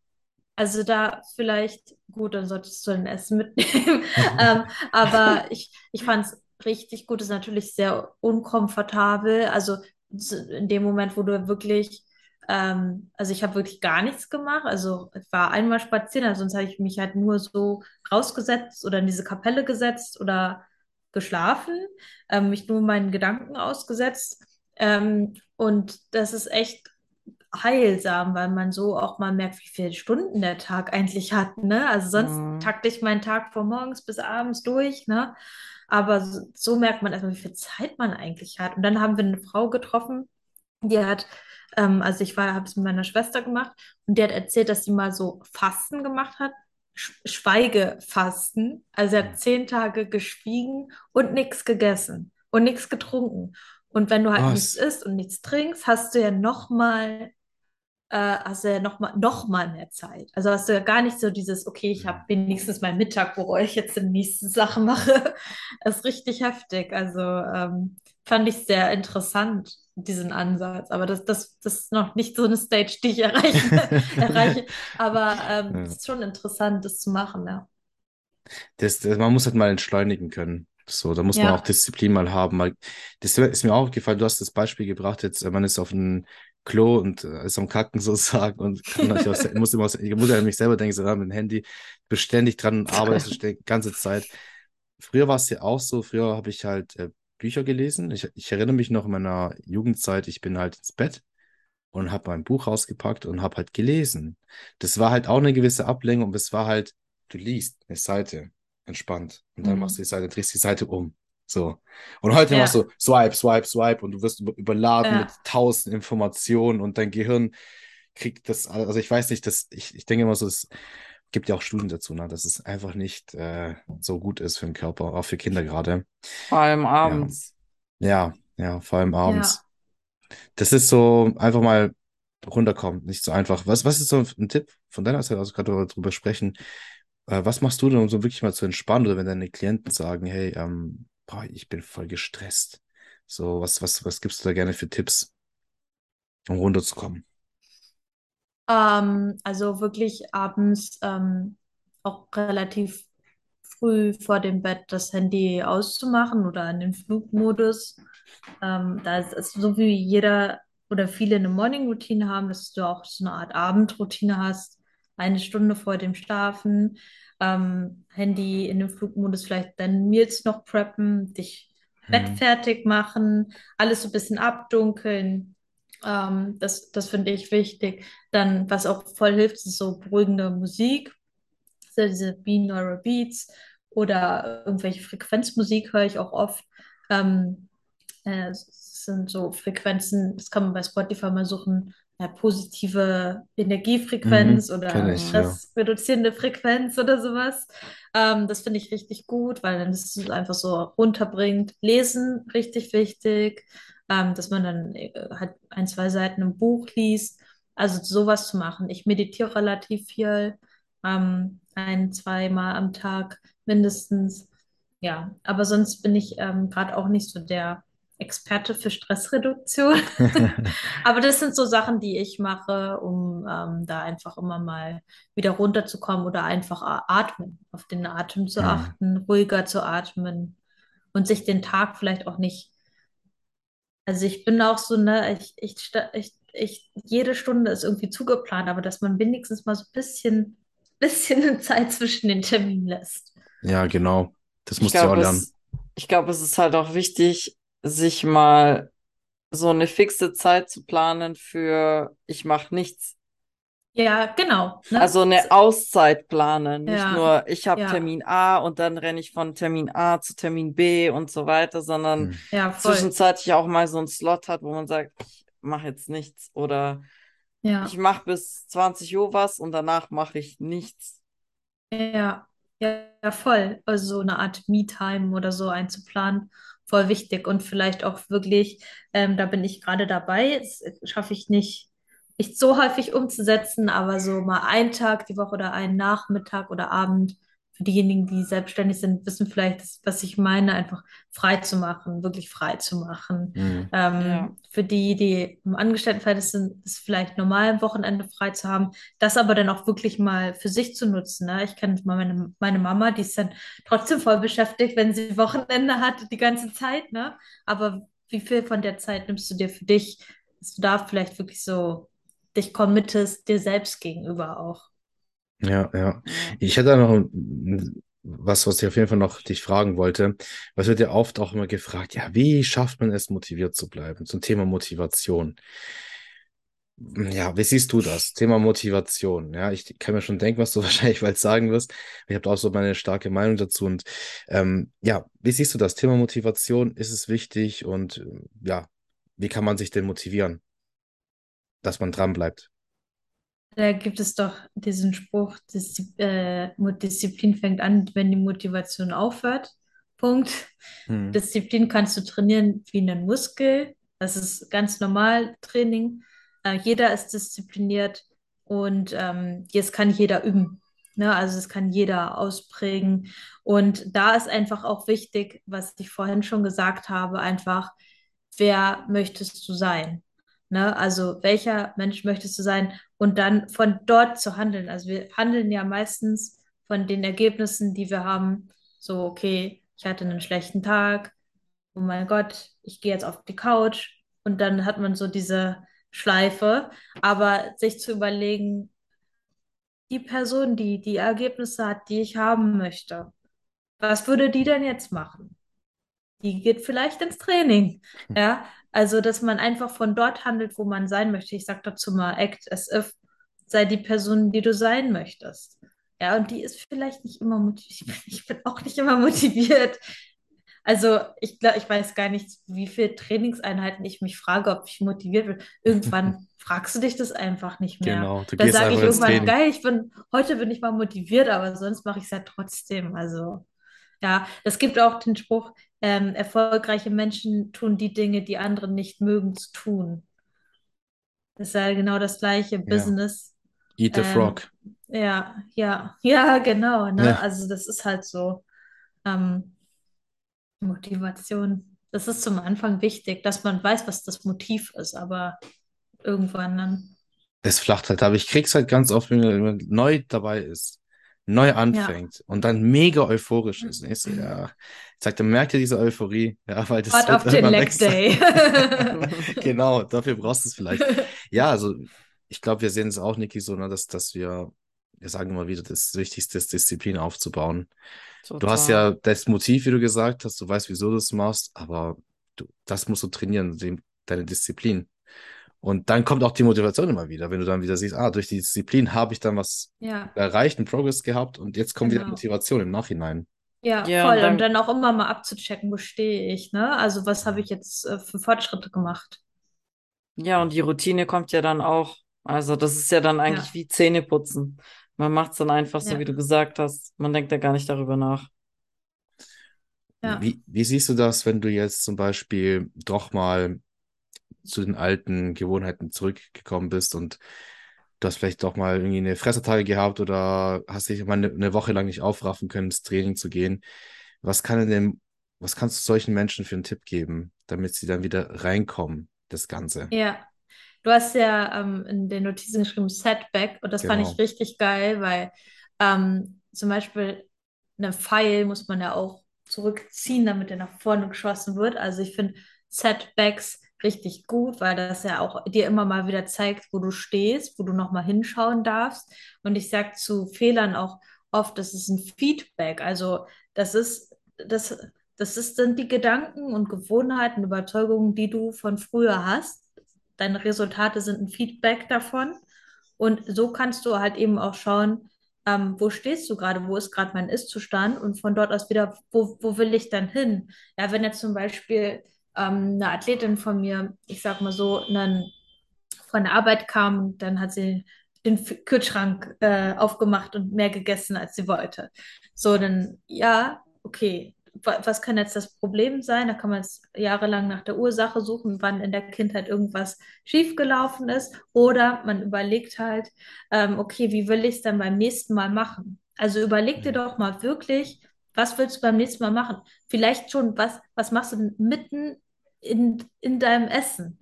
Also da vielleicht, gut, dann solltest du ein Essen mitnehmen. Ähm, aber ich, ich fand es richtig gut, ist natürlich sehr unkomfortabel. Also in dem Moment, wo du wirklich, ähm, also ich habe wirklich gar nichts gemacht. Also ich war einmal spazieren, also sonst habe ich mich halt nur so rausgesetzt oder in diese Kapelle gesetzt oder geschlafen, ähm, mich nur meinen Gedanken ausgesetzt. Ähm, und das ist echt heilsam, weil man so auch mal merkt, wie viele Stunden der Tag eigentlich hat, ne? Also sonst Mhm. takte ich meinen Tag von morgens bis abends durch, ne? Aber so, so merkt man erstmal, wie viel Zeit man eigentlich hat. Und dann haben wir eine Frau getroffen, die hat, ähm, also ich war, habe es mit meiner Schwester gemacht und die hat erzählt, dass sie mal so Fasten gemacht hat. Sch Schweigefasten. Also sie hat zehn Tage geschwiegen und nichts gegessen und nichts getrunken. Und wenn du halt nichts Was? isst und nichts trinkst, hast du ja noch mal äh, hast du ja noch mal, noch mal mehr Zeit. Also hast du ja gar nicht so dieses, okay, ich habe wenigstens meinen Mittag, wo ich jetzt die nächste Sache mache. Das ist richtig heftig. Also ähm, fand ich sehr interessant, diesen Ansatz. Aber das, das, das ist noch nicht so eine Stage, die ich erreichen, erreiche. Aber ähm, Ja. es ist schon interessant, das zu machen, ja. Das, das, man muss halt mal entschleunigen können. So, da muss man auch Ja, Disziplin mal haben. Das ist mir auch gefallen, du hast das Beispiel gebracht, jetzt, äh, man ist auf dem Klo und äh, ist am Kacken sozusagen und kann auch, se- muss immer, aus- ich muss ja an mich selber denken, so, ja, mit dem Handy, beständig dran und arbeitest du die ganze Zeit. Früher war es ja auch so, früher habe ich halt äh, Bücher gelesen. Ich, ich erinnere mich noch in meiner Jugendzeit, ich bin halt ins Bett und habe mein Buch rausgepackt und habe halt gelesen. Das war halt auch eine gewisse Ablenkung, aber es war halt, du liest eine Seite, entspannt. Und dann machst du mhm. die Seite, drehst die Seite um. So. Und heute machst Ja, du Swipe, Swipe, Swipe und du wirst über, überladen mit ja, tausend Informationen und dein Gehirn kriegt das, also ich weiß nicht, das, ich, ich denke immer so, es gibt ja auch Studien dazu, ne, dass es einfach nicht äh, so gut ist für den Körper, auch für Kinder gerade. Vor allem Ja, abends. ja, ja, vor allem abends. ja. Das ist so einfach mal runterkommen, nicht so einfach. Was, was ist so ein Tipp von deiner Seite aus, gerade darüber sprechen? Äh, was machst du denn, um so wirklich mal zu entspannen oder wenn deine Klienten sagen, hey, ähm, boah, ich bin voll gestresst. So, was, was, was gibst du da gerne für Tipps, um runterzukommen? Ähm, also wirklich abends ähm, auch relativ früh vor dem Bett das Handy auszumachen oder in den Flugmodus. Ähm, da ist es so wie jeder oder viele eine Morning-Routine haben, dass du auch so eine Art Abendroutine hast, eine Stunde vor dem Schlafen, ähm, Handy in den Flugmodus, vielleicht deine Meals noch preppen, dich Hm. fertig machen, alles so ein bisschen abdunkeln. Ähm, das, das finde ich wichtig. Dann, was auch voll hilft, ist so beruhigende Musik, so diese Binaural Beats oder irgendwelche Frequenzmusik höre ich auch oft. Ähm, äh, sind so Frequenzen, das kann man bei Spotify mal suchen, ja, positive Energiefrequenz Mhm, oder ich, ja. stressreduzierende Frequenz oder sowas. Ähm, das finde ich richtig gut, weil dann ist es einfach so runterbringt. Lesen, richtig wichtig, ähm, dass man dann äh, halt ein, zwei Seiten im Buch liest. Also sowas zu machen. Ich meditiere relativ viel, ähm, ein, zweimal am Tag mindestens. Ja, aber sonst bin ich ähm, gerade auch nicht so der Experte für Stressreduktion. Aber das sind so Sachen, die ich mache, um ähm, da einfach immer mal wieder runterzukommen oder einfach atmen, auf den Atem zu Hm. achten, ruhiger zu atmen und sich den Tag vielleicht auch nicht. Also ich bin auch so, ne, ich, ich, ich, ich, jede Stunde ist irgendwie zugeplant, aber dass man wenigstens mal so ein bisschen, bisschen Zeit zwischen den Terminen lässt. Ja, genau. Das Ich musst du auch lernen. es, ich glaube, es ist halt auch wichtig, sich mal so eine fixe Zeit zu planen für ich mache nichts. Ja, genau, ne? Also eine Auszeit planen. Nicht Ja, nur, ich habe ja, Termin A und dann renne ich von Termin A zu Termin B und so weiter, sondern Hm. ja, zwischenzeitlich auch mal so einen Slot hat, wo man sagt, ich mache jetzt nichts oder Ja. ich mache bis 20 Uhr was und danach mache ich nichts. Ja, ja, ja, voll. Also so eine Art Me-Time oder so einzuplanen, voll wichtig. Und vielleicht auch wirklich, ähm, da bin ich gerade dabei, das schaffe ich nicht, nicht so häufig umzusetzen, aber so mal einen Tag die Woche oder einen Nachmittag oder Abend für diejenigen, die selbstständig sind, wissen vielleicht, was ich meine, einfach frei zu machen, wirklich frei zu machen. Hm. Ähm, Ja. für die, die im Angestelltenverhältnis sind, ist vielleicht normal am Wochenende frei zu haben, das aber dann auch wirklich mal für sich zu nutzen. Ne? Ich kenne mal meine, meine Mama, die ist dann trotzdem voll beschäftigt, wenn sie Wochenende hat, die ganze Zeit, ne? Aber wie viel von der Zeit nimmst du dir für dich, dass du da vielleicht wirklich so dich committest, dir selbst gegenüber auch? Ja, ja. Ich hätte da noch was, was ich auf jeden Fall noch dich fragen wollte. Was wird ja oft auch immer gefragt, ja, wie schafft man es, motiviert zu bleiben? Zum Thema Motivation. Ja, wie siehst du das? Thema Motivation. Ja, ich kann mir schon denken, was du wahrscheinlich bald sagen wirst. Ich habe auch so meine starke Meinung dazu. Und ähm, ja, wie siehst du das? Thema Motivation, ist es wichtig? Und ja, wie kann man sich denn motivieren, dass man dran bleibt? Da gibt es doch diesen Spruch, Diszi äh, Disziplin fängt an, wenn die Motivation aufhört. Punkt. Hm. Disziplin kannst du trainieren wie einen Muskel. Das ist ganz normal Training. Äh, jeder ist diszipliniert und ähm, jetzt kann jeder üben. Ne? Also es kann jeder ausprägen. Und da ist einfach auch wichtig, was ich vorhin schon gesagt habe, einfach, wer möchtest du sein? Ne? Also welcher Mensch möchtest du sein? Und dann von dort zu handeln. Also wir handeln ja meistens von den Ergebnissen, die wir haben. So, okay, ich hatte einen schlechten Tag. Oh mein Gott, ich gehe jetzt auf die Couch. Und dann hat man so diese Schleife. Aber sich zu überlegen, die Person, die die Ergebnisse hat, die ich haben möchte, was würde die denn jetzt machen? Die geht vielleicht ins Training. Ja, also dass man einfach von dort handelt, wo man sein möchte. Ich sage dazu mal, act as if, sei die Person, die du sein möchtest. Ja, und die ist vielleicht nicht immer motiviert. Ich bin auch nicht immer motiviert. Also ich glaube, ich weiß gar nicht, wie viele Trainingseinheiten ich mich frage, ob ich motiviert bin. Irgendwann fragst du dich das einfach nicht mehr. Genau, du Da gehst sage ich irgendwann, Training. geil, ich bin, heute bin ich mal motiviert, aber sonst mache ich es ja trotzdem. Also ja, es gibt auch den Spruch, ähm, erfolgreiche Menschen tun die Dinge, die andere nicht mögen zu tun. Das ist ja genau das gleiche Ja. Business. Eat the Ähm, frog. ja, ja, ja, genau, ne? Ja. Also das ist halt so ähm, Motivation. Das ist zum Anfang wichtig, dass man weiß, was das Motiv ist, aber irgendwann dann, Es flacht halt, aber ich krieg's halt ganz oft, wenn jemand neu dabei ist, neu ja. anfängt und dann mega euphorisch ist. Und ich so, ja, ich sag, dann merkt ihr diese Euphorie, ja, weil das auf den sein. Day. Genau, dafür brauchst du es vielleicht. Ja, also ich glaube, wir sehen es auch, Niki, so, ne, dass, dass wir, wir sagen immer wieder, das Wichtigste ist, Disziplin aufzubauen. Du hast Total. ja das Motiv, wie du gesagt hast, du weißt, wieso du es machst, aber du, das musst du trainieren, deine Disziplin. Und dann kommt auch die Motivation immer wieder, wenn du dann wieder siehst, ah, durch die Disziplin habe ich dann was Ja, erreicht, einen Progress gehabt und jetzt kommt wieder genau. Motivation im Nachhinein. Ja, Ja, voll. und Und dann, dann auch immer mal abzuchecken, wo stehe ich, ne? Also was habe ich jetzt äh, für Fortschritte gemacht? ja, und die Routine kommt ja dann auch. Also das ist ja dann eigentlich Ja, wie Zähneputzen. Man macht es dann einfach so, wie du gesagt hast. Man denkt ja gar nicht darüber nach. ja. Wie, wie siehst du das, wenn du jetzt zum Beispiel doch mal zu den alten Gewohnheiten zurückgekommen bist und du hast vielleicht doch mal irgendwie eine Fressertage gehabt oder hast dich mal eine, eine Woche lang nicht aufraffen können, ins Training zu gehen. Was kann denn, was kannst du solchen Menschen für einen Tipp geben? damit sie dann wieder reinkommen, das Ganze. Ja. Du hast ja ähm, in den Notizen geschrieben Setback und das fand Genau. ich richtig geil, weil ähm, zum Beispiel einen Pfeil muss man ja auch zurückziehen, damit er nach vorne geschossen wird. Also ich finde Setbacks richtig gut, weil das ja auch dir immer mal wieder zeigt, wo du stehst, wo du nochmal hinschauen darfst. Und ich sage zu Fehlern auch oft, das ist ein Feedback. Also das ist, das, das ist, sind die Gedanken und Gewohnheiten, Überzeugungen, die du von früher hast. Deine Resultate sind ein Feedback davon. Und so kannst du halt eben auch schauen, ähm, wo stehst du gerade, wo ist gerade mein Ist-Zustand und von dort aus wieder, wo, wo will ich dann hin? Ja, wenn jetzt zum Beispiel ähm, eine Athletin von mir, ich sag mal so, einen, von der Arbeit kam und dann hat sie den Kühlschrank äh, aufgemacht und mehr gegessen, als sie wollte. So, dann, ja, okay, wa- was kann jetzt das Problem sein? Da kann man jetzt jahrelang nach der Ursache suchen, wann in der Kindheit irgendwas schiefgelaufen ist. Oder man überlegt halt, ähm, okay, wie will ich es dann beim nächsten Mal machen? Also überleg dir Mhm. doch mal wirklich, was willst du beim nächsten Mal machen? Vielleicht schon, was, was machst du denn mitten in, in deinem Essen?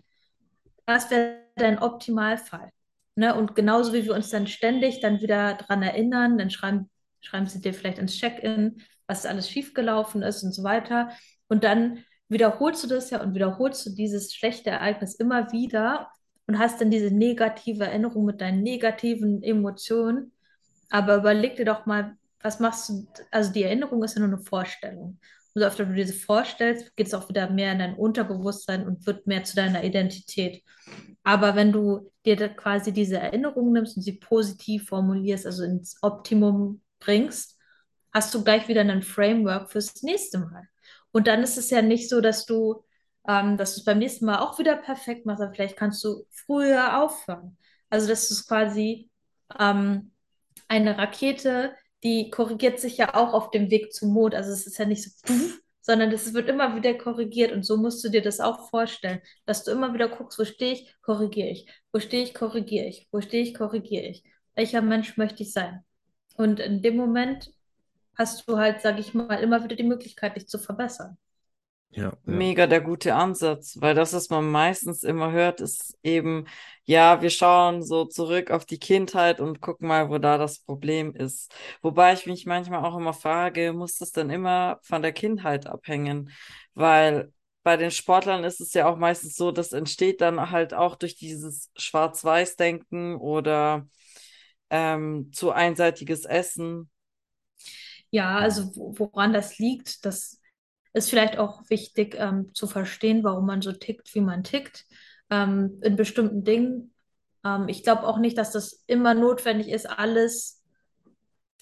Was wäre dein Optimalfall? Ne? Und genauso wie wir uns dann ständig dann wieder dran erinnern, dann schreiben, schreiben sie dir vielleicht ins Check-in, was alles schiefgelaufen ist und so weiter. Und dann wiederholst du das ja und wiederholst du dieses schlechte Ereignis immer wieder und hast dann diese negative Erinnerung mit deinen negativen Emotionen. Aber überleg dir doch mal, was machst du? Also die Erinnerung ist ja nur eine Vorstellung. Und so öfter du diese vorstellst, geht es auch wieder mehr in dein Unterbewusstsein und wird mehr zu deiner Identität. Aber wenn du dir quasi diese Erinnerung nimmst und sie positiv formulierst, also ins Optimum bringst, hast du gleich wieder ein Framework fürs nächste Mal. Und dann ist es ja nicht so, dass du, ähm, dass es beim nächsten Mal auch wieder perfekt machst, aber vielleicht kannst du früher aufhören. Also, du es quasi ähm, eine Rakete, die korrigiert sich ja auch auf dem Weg zum Mond. Also es ist ja nicht so, sondern es wird immer wieder korrigiert. Und so musst du dir das auch vorstellen, dass du immer wieder guckst, wo stehe ich, korrigiere ich. Wo stehe ich, korrigiere ich. Wo stehe ich, korrigiere ich. Welcher Mensch möchte ich sein? Und in dem Moment hast du halt, sage ich mal, immer wieder die Möglichkeit, dich zu verbessern. Ja, ja. Mega der gute Ansatz, weil das, was man meistens immer hört, ist eben, ja, wir schauen so zurück auf die Kindheit und gucken mal, wo da das Problem ist. Wobei ich mich manchmal auch immer frage, muss das denn immer von der Kindheit abhängen? Weil bei den Sportlern ist es ja auch meistens so, das entsteht dann halt auch durch dieses Schwarz-Weiß-Denken oder ähm, zu einseitiges Essen. Ja, also wo- woran das liegt, das ist vielleicht auch wichtig ähm, zu verstehen, warum man so tickt, wie man tickt, ähm, in bestimmten Dingen. Ähm, ich glaube auch nicht, dass das immer notwendig ist, alles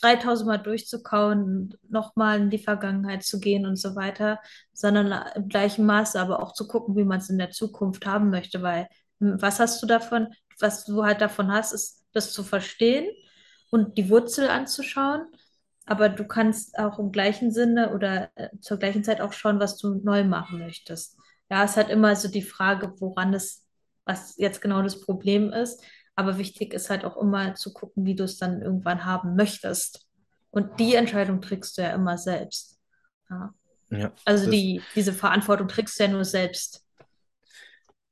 3000 Mal durchzukauen, nochmal in die Vergangenheit zu gehen und so weiter, sondern im gleichen Maße aber auch zu gucken, wie man es in der Zukunft haben möchte, weil hm, was hast du davon? Was du halt davon hast, ist das zu verstehen und die Wurzel anzuschauen, aber du kannst auch im gleichen Sinne oder äh, zur gleichen Zeit auch schauen, was du neu machen möchtest. Ja, es hat immer so die Frage, woran es, was jetzt genau das Problem ist. Aber wichtig ist halt auch immer zu gucken, wie du es dann irgendwann haben möchtest. Und die Entscheidung trägst du ja immer selbst. Ja. Ja, Also die, diese Verantwortung trägst du ja nur selbst.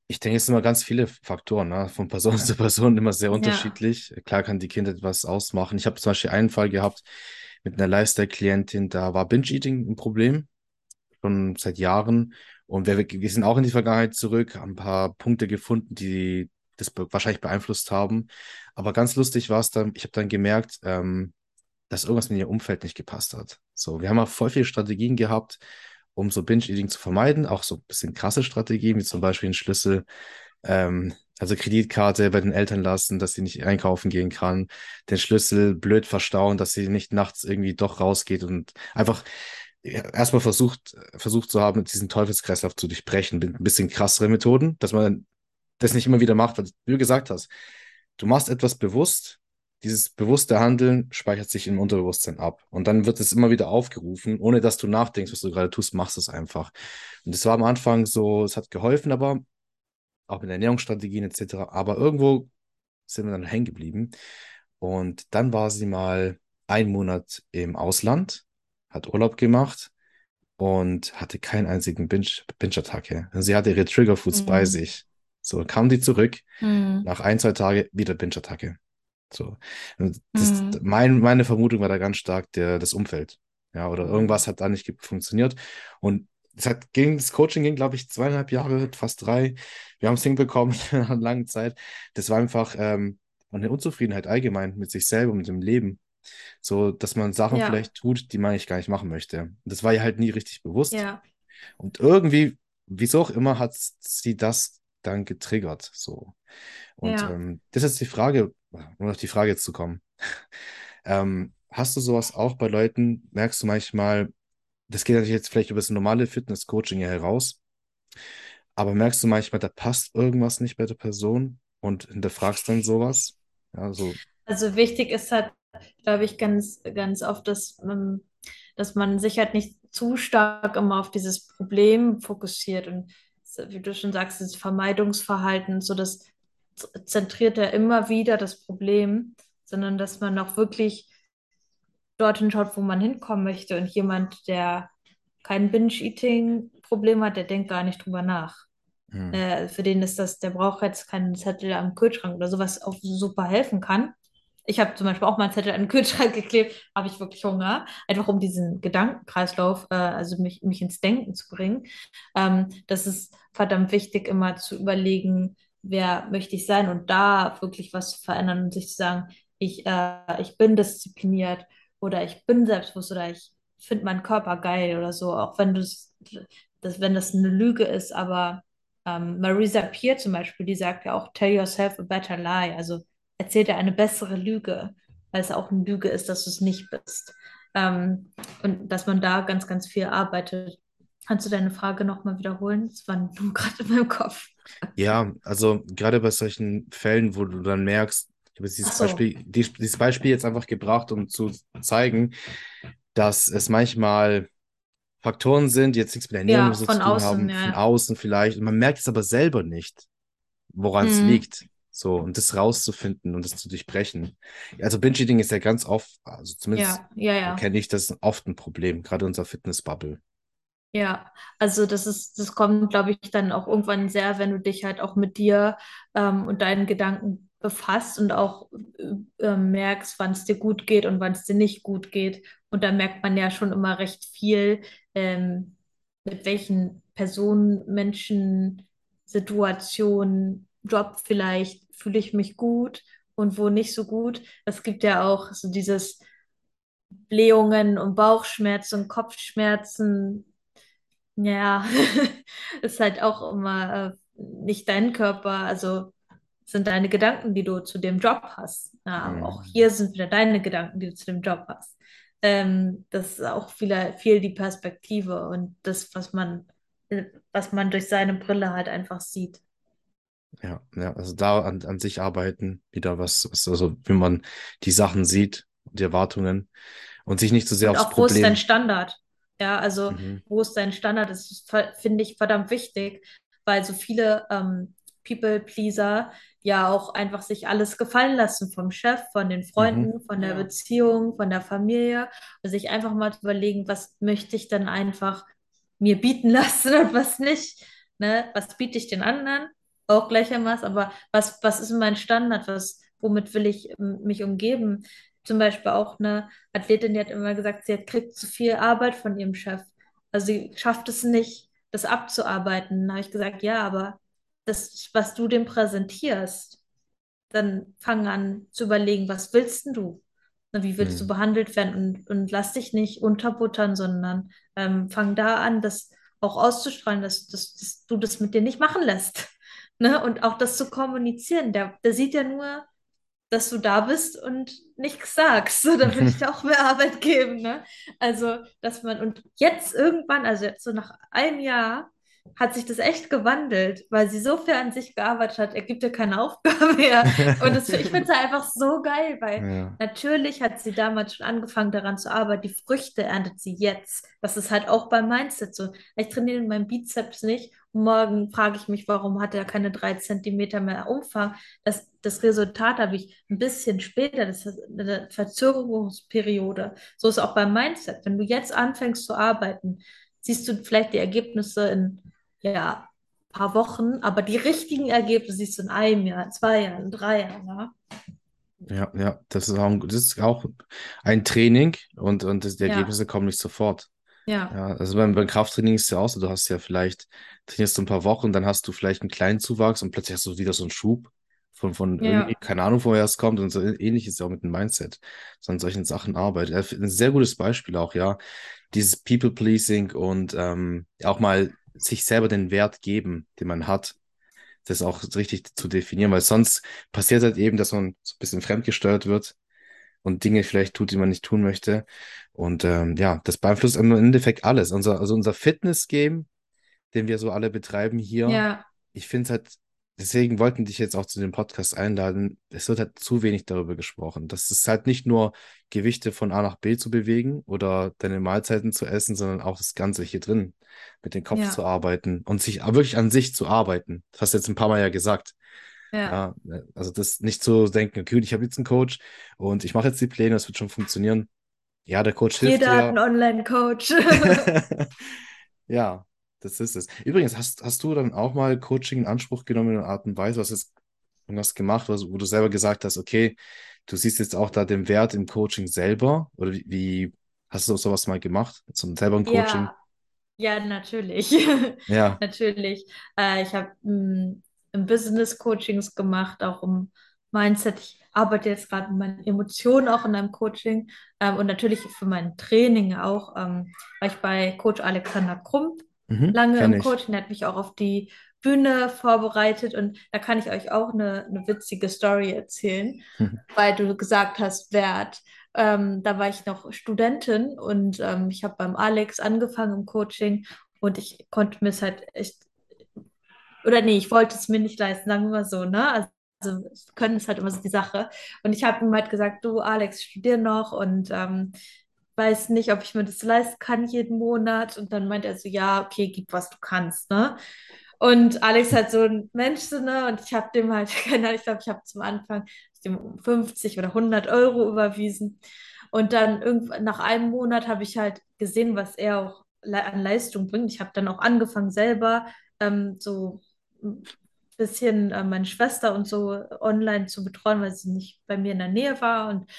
ich denke, es sind immer ganz viele Faktoren, ne? Von Person zu Person immer sehr unterschiedlich. Klar kann die Kindheit was ausmachen. Ich habe zum Beispiel einen Fall gehabt mit einer Lifestyle-Klientin, da war Binge-Eating ein Problem, schon seit Jahren. Und wir, wir sind auch in die Vergangenheit zurück, haben ein paar Punkte gefunden, die das wahrscheinlich beeinflusst haben. Aber ganz lustig war es dann, ich habe dann gemerkt, ähm, dass irgendwas mit ihrem Umfeld nicht gepasst hat. So, wir haben auch voll viele Strategien gehabt, um so Binge-Eating zu vermeiden, auch so ein bisschen krasse Strategien, wie zum Beispiel ein Schlüssel, ähm, also Kreditkarte bei den Eltern lassen, dass sie nicht einkaufen gehen kann, den Schlüssel blöd verstauen, dass sie nicht nachts irgendwie doch rausgeht und einfach erstmal versucht, versucht zu haben, diesen Teufelskreislauf zu durchbrechen, mit ein bisschen krassere Methoden, dass man das nicht immer wieder macht, weil wie du gesagt hast, du machst etwas bewusst, dieses bewusste Handeln speichert sich im Unterbewusstsein ab. Und dann wird es immer wieder aufgerufen, ohne dass du nachdenkst, was du gerade tust, machst es einfach. Und das war am Anfang so, es hat geholfen, aber auch mit Ernährungsstrategien etc. Aber irgendwo sind wir dann hängen geblieben. Und dann war sie mal einen Monat im Ausland, hat Urlaub gemacht und hatte keinen einzigen Binge, Binge-Attacke. Also sie hatte ihre Triggerfoods bei Mhm. sich. So kam die zurück, Mhm. nach ein, zwei Tage wieder Binge-Attacke. So. Das, Mhm. mein, meine Vermutung war da ganz stark der, das Umfeld. Ja, oder irgendwas hat da nicht funktioniert. Und es hat, ging, das Coaching ging, glaube ich, zweieinhalb Jahre, fast drei. Wir haben es hinbekommen nach einer langen Zeit. Das war einfach ähm, eine Unzufriedenheit allgemein mit sich selber, mit dem Leben. So, dass man Sachen Ja, vielleicht tut, die man eigentlich gar nicht machen möchte. Und das war ihr halt nie richtig bewusst. ja, Und irgendwie, wieso auch immer, hat sie das dann getriggert. So. Und ja. ähm, das ist die Frage, um auf die Frage jetzt zu kommen. Ähm, hast du sowas auch bei Leuten? Merkst du manchmal, das geht natürlich jetzt vielleicht über das normale Fitness-Coaching hier heraus, aber merkst du manchmal, da passt irgendwas nicht bei der Person und hinterfragst dann sowas? Ja, so, Also wichtig ist halt, glaube ich, ganz, ganz oft, dass, ähm, dass man sich halt nicht zu stark immer auf dieses Problem fokussiert. Und wie du schon sagst, dieses Vermeidungsverhalten, so das zentriert ja immer wieder das Problem, sondern dass man auch wirklich dorthin schaut, wo man hinkommen möchte. Und jemand, der kein Binge-Eating-Problem hat, der denkt gar nicht drüber nach. hm, Äh, für den ist das, der braucht jetzt keinen Zettel am Kühlschrank oder sowas auch super helfen kann. Ich habe zum Beispiel auch mal einen Zettel an den Kühlschrank geklebt, habe ich wirklich Hunger, einfach um diesen Gedankenkreislauf, äh, also mich, mich ins Denken zu bringen. Ähm, das ist verdammt wichtig, immer zu überlegen, wer möchte ich sein und da wirklich was zu verändern und sich zu sagen, ich, äh, ich bin diszipliniert oder ich bin selbstbewusst oder ich finde meinen Körper geil oder so, auch wenn du das, wenn das eine Lüge ist, aber ähm, Marisa Peer zum Beispiel, die sagt ja auch, tell yourself a better lie. Also erzähl dir eine bessere Lüge, weil es auch eine Lüge ist, dass du es nicht bist. Ähm, und dass man da ganz, ganz viel arbeitet. Kannst du deine Frage nochmal wiederholen? Das war nur gerade in meinem Kopf. Ja, also gerade bei solchen Fällen, wo du dann merkst, ich habe dieses so, Beispiel, dies- dieses Beispiel jetzt einfach gebracht, um zu zeigen, dass es manchmal Faktoren sind, die jetzt nichts mit der Ernährung ja, so zu tun außen, haben, ja. von außen vielleicht. Und man merkt es aber selber nicht, woran es Mhm. liegt. So, und das rauszufinden und das zu durchbrechen. Also Binge-Eating ist ja ganz oft, also zumindest Ja, ja, ja. kenne ich das oft ein Problem, gerade in unserer Fitnessbubble. Ja, also das ist, das kommt, glaube ich, dann auch irgendwann sehr, wenn du dich halt auch mit dir ähm, und deinen Gedanken befasst und auch äh, merkst, wann es dir gut geht und wann es dir nicht gut geht. Und da merkt man ja schon immer recht viel, ähm, mit welchen Personen, Menschen, Situationen, Job vielleicht fühle ich mich gut und wo nicht so gut. Es gibt ja auch so dieses Blähungen und Bauchschmerzen Kopfschmerzen. Ja, ist halt auch immer äh, nicht dein Körper, also sind deine Gedanken, die du zu dem Job hast. Ja, aber auch Mhm. hier sind wieder deine Gedanken, die du zu dem Job hast. Ähm, das ist auch viel, viel die Perspektive und das, was man, äh, was man durch seine Brille halt einfach sieht. Ja, ja, also da an, an sich arbeiten, wieder was, was, also wie man die Sachen sieht, die Erwartungen und sich nicht so sehr Und aufs auch, wo ist dein Problem. Standard? Ja, also Mhm. wo ist dein Standard? Das finde ich verdammt wichtig, weil so viele ähm, People-Pleaser ja auch einfach sich alles gefallen lassen vom Chef, von den Mhm. Freunden, von der Ja. Beziehung, von der Familie und sich einfach mal zu überlegen, was möchte ich denn einfach mir bieten lassen und was nicht. Ne? Was biete ich den anderen? Auch gleichermaßen, aber was, was ist mein Standard? Was, womit will ich ähm, mich umgeben? Zum Beispiel auch eine Athletin, die hat immer gesagt, sie hat, kriegt zu viel Arbeit von ihrem Chef. Also sie schafft es nicht, das abzuarbeiten. Da habe ich gesagt, ja, aber das, was du dem präsentierst, dann fang an zu überlegen, was willst denn du? Wie willst du Mhm. behandelt werden? Und, und lass dich nicht unterbuttern, sondern ähm, fang da an, das auch auszustrahlen, dass, dass, dass du das mit dir nicht machen lässt. Ne? Und auch das zu kommunizieren. Der, der sieht ja nur, dass du da bist und nichts sagst. So, da will ich dir auch mehr Arbeit geben, ne? Also, dass man, und jetzt irgendwann, also jetzt so nach einem Jahr, hat sich das echt gewandelt, weil sie so viel an sich gearbeitet hat, er gibt ihr keine Aufgabe mehr. Und das, ich finde es einfach so geil, weil Ja. natürlich hat sie damals schon angefangen daran zu arbeiten, die Früchte erntet sie jetzt. Das ist halt auch beim Mindset so. Ich trainiere meinen Bizeps nicht und morgen frage ich mich, warum hat er keine drei Zentimeter mehr Umfang? Das, das Resultat habe ich ein bisschen später, das ist eine Verzögerungsperiode. So ist auch beim Mindset. Wenn du jetzt anfängst zu arbeiten, siehst du vielleicht die Ergebnisse in ja, ein paar Wochen, aber die richtigen Ergebnisse siehst du in einem Jahr, zwei Jahren, drei Jahren. Ne? Ja, ja, das ist auch, ein- das ist auch ein Training und, und das, die Ja, Ergebnisse kommen nicht sofort. ja, Ja, also beim, beim Krafttraining ist es ja auch so, du hast ja vielleicht, trainierst du ein paar Wochen, dann hast du vielleicht einen kleinen Zuwachs und plötzlich hast du wieder so einen Schub von, von irgendwie, ja, keine Ahnung, woher es kommt und so ähnlich ist ja auch mit dem Mindset, so an solchen Sachen arbeitet. Äh, Ein sehr gutes Beispiel auch, ja, dieses People-Pleasing und ähm, auch mal sich selber den Wert geben, den man hat, das auch richtig zu definieren, weil sonst passiert halt eben, dass man so ein bisschen fremdgesteuert wird und Dinge vielleicht tut, die man nicht tun möchte. Und ähm, ja, das beeinflusst im Endeffekt alles. Unser, also unser Fitness-Game, den wir so alle betreiben hier, ja, ich finde es halt, deswegen wollten dich jetzt auch zu dem Podcast einladen. Es wird halt zu wenig darüber gesprochen. Das ist halt nicht nur Gewichte von A nach B zu bewegen oder deine Mahlzeiten zu essen, sondern auch das Ganze hier drin mit dem Kopf zu ja, arbeiten und sich wirklich an sich zu arbeiten. Das hast du jetzt ein paar Mal ja gesagt. ja. Ja, also das nicht zu denken, okay, ich habe jetzt einen Coach und ich mache jetzt die Pläne, es wird schon funktionieren. Ja, der Coach hilft Jeder hat einen dir. Online-Coach. Ja, das ist es. Übrigens, hast, hast du dann auch mal Coaching in Anspruch genommen in einer Art und Weise? Was jetzt irgendwas gemacht, was, wo du selber gesagt hast, okay, du siehst jetzt auch da den Wert im Coaching selber? Oder wie, wie hast du sowas mal gemacht? So selber ein Coaching? Ja, ja, natürlich. Ja. Natürlich. Äh, ich habe im Business Coachings gemacht, auch im Mindset. Ich arbeite jetzt gerade mit meinen Emotionen auch in einem Coaching ähm, und natürlich für mein Training auch. Ähm, war ich bei Coach Alexander Krump Mhm, lange im ich. Coaching. Der hat mich auch auf die Bühne vorbereitet und da kann ich euch auch eine, eine witzige Story erzählen, Mhm. weil du gesagt hast, Wert. Ähm, da war ich noch Studentin und ähm, ich habe beim Alex angefangen im Coaching und ich konnte mir es halt echt, oder nee, ich wollte es mir nicht leisten, sagen wir mal so, ne? Also, also Können ist halt immer so die Sache. Und ich habe ihm halt gesagt, du Alex, studier noch und ähm, weiß nicht, ob ich mir das leisten kann jeden Monat. Und dann meint er so, ja, okay, gib, was du kannst, ne? Und Alex hat so ein Mensch, ne? Und ich habe dem halt, keine ich glaube, ich habe zum Anfang dem 50 oder 100 Euro überwiesen. Und dann irgendwann nach einem Monat habe ich halt gesehen, was er auch an Leistung bringt. Ich habe dann auch angefangen, selber ähm, so ein bisschen äh, meine Schwester und so online zu betreuen, weil sie nicht bei mir in der Nähe war. Und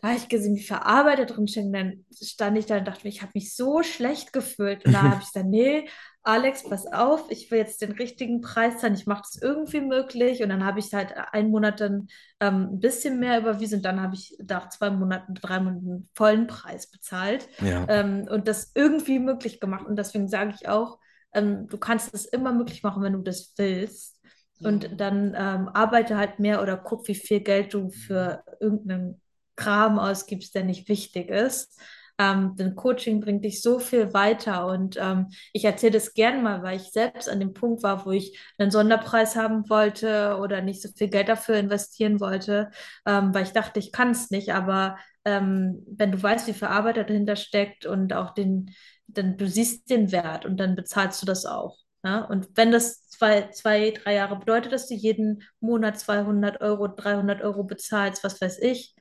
da habe ich gesehen, wie viel Arbeit da drin. Und dann stand ich da und dachte mir, ich habe mich so schlecht gefühlt. Und da habe ich gesagt, nee, Alex, pass auf, ich will jetzt den richtigen Preis zahlen. Ich mache das irgendwie möglich. Und dann habe ich halt einen Monat dann ähm, ein bisschen mehr überwiesen. Und dann habe ich nach zwei Monaten, drei Monaten einen vollen Preis bezahlt Ja, ähm, und das irgendwie möglich gemacht. Und deswegen sage ich auch, ähm, du kannst es immer möglich machen, wenn du das willst. Und Mhm. dann ähm, arbeite halt mehr oder guck, wie viel Geld du für irgendeinen Kram ausgibst, der nicht wichtig ist. Ähm, denn Coaching bringt dich so viel weiter. Und ähm, ich erzähle das gern mal, weil ich selbst an dem Punkt war, wo ich einen Sonderpreis haben wollte oder nicht so viel Geld dafür investieren wollte, ähm, weil ich dachte, ich kann es nicht. Aber ähm, wenn du weißt, wie viel Arbeit dahinter steckt und auch den, dann du siehst den Wert und dann bezahlst du das auch. Ja? Und wenn das zwei, zwei, drei Jahre bedeutet, dass du jeden Monat 200 Euro, 300 Euro bezahlst, was weiß ich,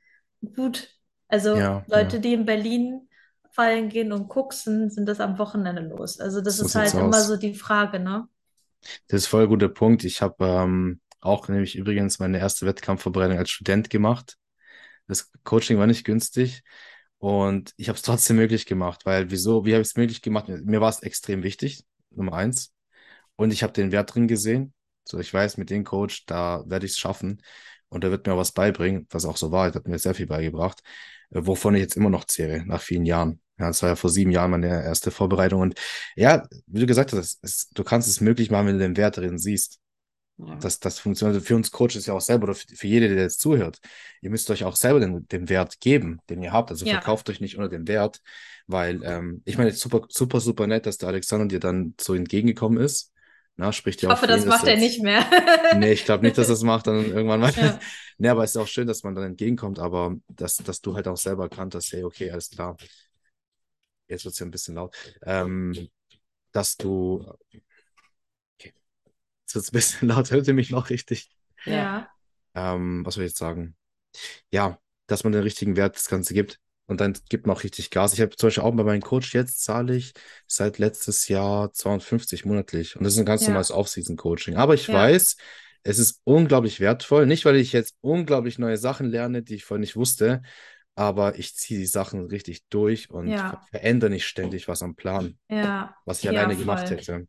gut. Also ja, Leute, ja. die in Berlin feiern gehen und gucksen, sind das am Wochenende los. Also das So ist halt immer aus. so die Frage, ne? Das ist voll ein guter Punkt. Ich habe ähm, auch nämlich übrigens meine erste Wettkampfvorbereitung als Student gemacht. Das Coaching war nicht günstig und ich habe es trotzdem möglich gemacht, weil wieso, wie habe ich es möglich gemacht? Mir war es extrem wichtig, Nummer eins. Und ich habe den Wert drin gesehen. So, ich weiß, mit dem Coach, da werde ich es schaffen und er wird mir was beibringen, was auch so war. Er hat mir sehr viel beigebracht, äh, wovon ich jetzt immer noch zehre, nach vielen Jahren. Ja, das war ja vor sieben Jahren meine erste Vorbereitung. Und ja, wie du gesagt hast, es, es, du kannst es möglich machen, wenn du den Wert drin siehst. Ja. Das, das funktioniert für uns Coaches ja auch selber oder für, für jede, der jetzt zuhört. Ihr müsst euch auch selber den, den Wert geben, den ihr habt. Also Ja. verkauft euch nicht unter dem Wert, weil ähm, ich meine, super, super, super nett, dass der Alexander dir dann so entgegengekommen ist. Na, spricht Ich ja auch hoffe, ihn, das macht er nicht mehr. Nee, ich glaube nicht, dass er es macht dann irgendwann mal. Ja. Nee, aber es ist auch schön, dass man dann entgegenkommt, aber dass, dass du halt auch selber erkannt hast, hey, okay, alles klar. Jetzt wird es ja ein bisschen laut. Ähm, dass du. Okay, jetzt wird es ein bisschen laut, hört ihr mich noch richtig? Ja. Ja. Ähm, was soll ich jetzt sagen? Ja, dass man den richtigen Wert das Ganze gibt. Und dann gibt man auch richtig Gas. Ich habe zum Beispiel auch bei meinem Coach jetzt zahle ich seit letztes Jahr 250 monatlich und das ist ein ganz Ja. normales Off-Season-Coaching. Aber ich Ja. weiß, es ist unglaublich wertvoll, nicht weil ich jetzt unglaublich neue Sachen lerne, die ich vorher nicht wusste, aber ich ziehe die Sachen richtig durch und Ja. ver verändere nicht ständig was am Plan, Ja, was ich alleine gemacht voll. hätte.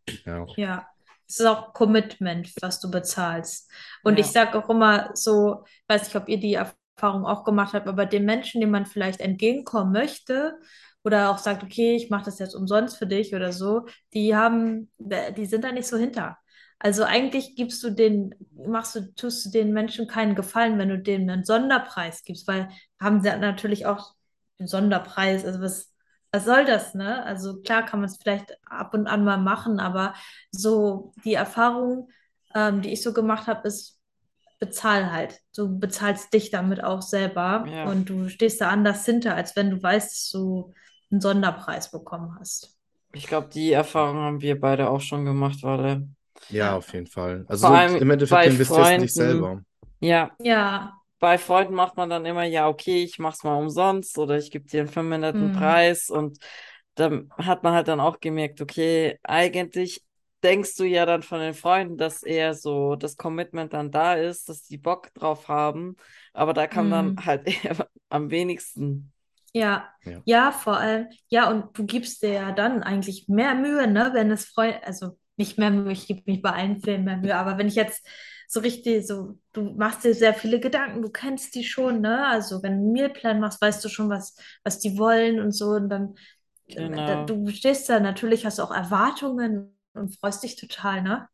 Ja. Es ist auch Commitment, was du bezahlst. Und Ja. ich sage auch immer so, ich weiß nicht, ob ihr die Erfahrung auch gemacht habt, aber den Menschen, denen man vielleicht entgegenkommen möchte oder auch sagt, okay, ich mache das jetzt umsonst für dich oder so, die haben, die sind da nicht so hinter. Also eigentlich gibst du den, machst du, tust du den Menschen keinen Gefallen, wenn du denen einen Sonderpreis gibst, weil haben sie natürlich auch den Sonderpreis. Also was, was soll das, ne? Also klar kann man es vielleicht ab und an mal machen, aber so die Erfahrung, ähm, die ich so gemacht habe, ist, bezahl halt. Du bezahlst dich damit auch selber Ja. und du stehst da anders hinter, als wenn du weißt, dass du einen Sonderpreis bekommen hast. Ich glaube, die Erfahrung haben wir beide auch schon gemacht, Wale. Ja, auf jeden Fall. Also so im Endeffekt du investierst in Freunden. dich selber. Ja, Ja, bei Freunden macht man dann immer, ja, okay, ich mach's mal umsonst oder ich gebe dir einen verminderten Hm. Preis und dann hat man halt dann auch gemerkt, okay, eigentlich denkst du ja dann von den Freunden, dass eher so das Commitment dann da ist, dass die Bock drauf haben, aber da kam dann Hm. halt eher am wenigsten. ja, Ja. ja, vor allem, ja, und du gibst dir ja dann eigentlich mehr Mühe, ne, wenn es Freunde, also nicht mehr Mühe, ich gebe mich bei allen Filmen mehr Mühe, aber wenn ich jetzt so richtig, so, du machst dir sehr viele Gedanken, du kennst die schon, ne, also wenn du einen Mealplan machst, weißt du schon, was, was die wollen und so, und dann, da, Genau. du stehst da, natürlich hast du auch Erwartungen und freust dich total, ne?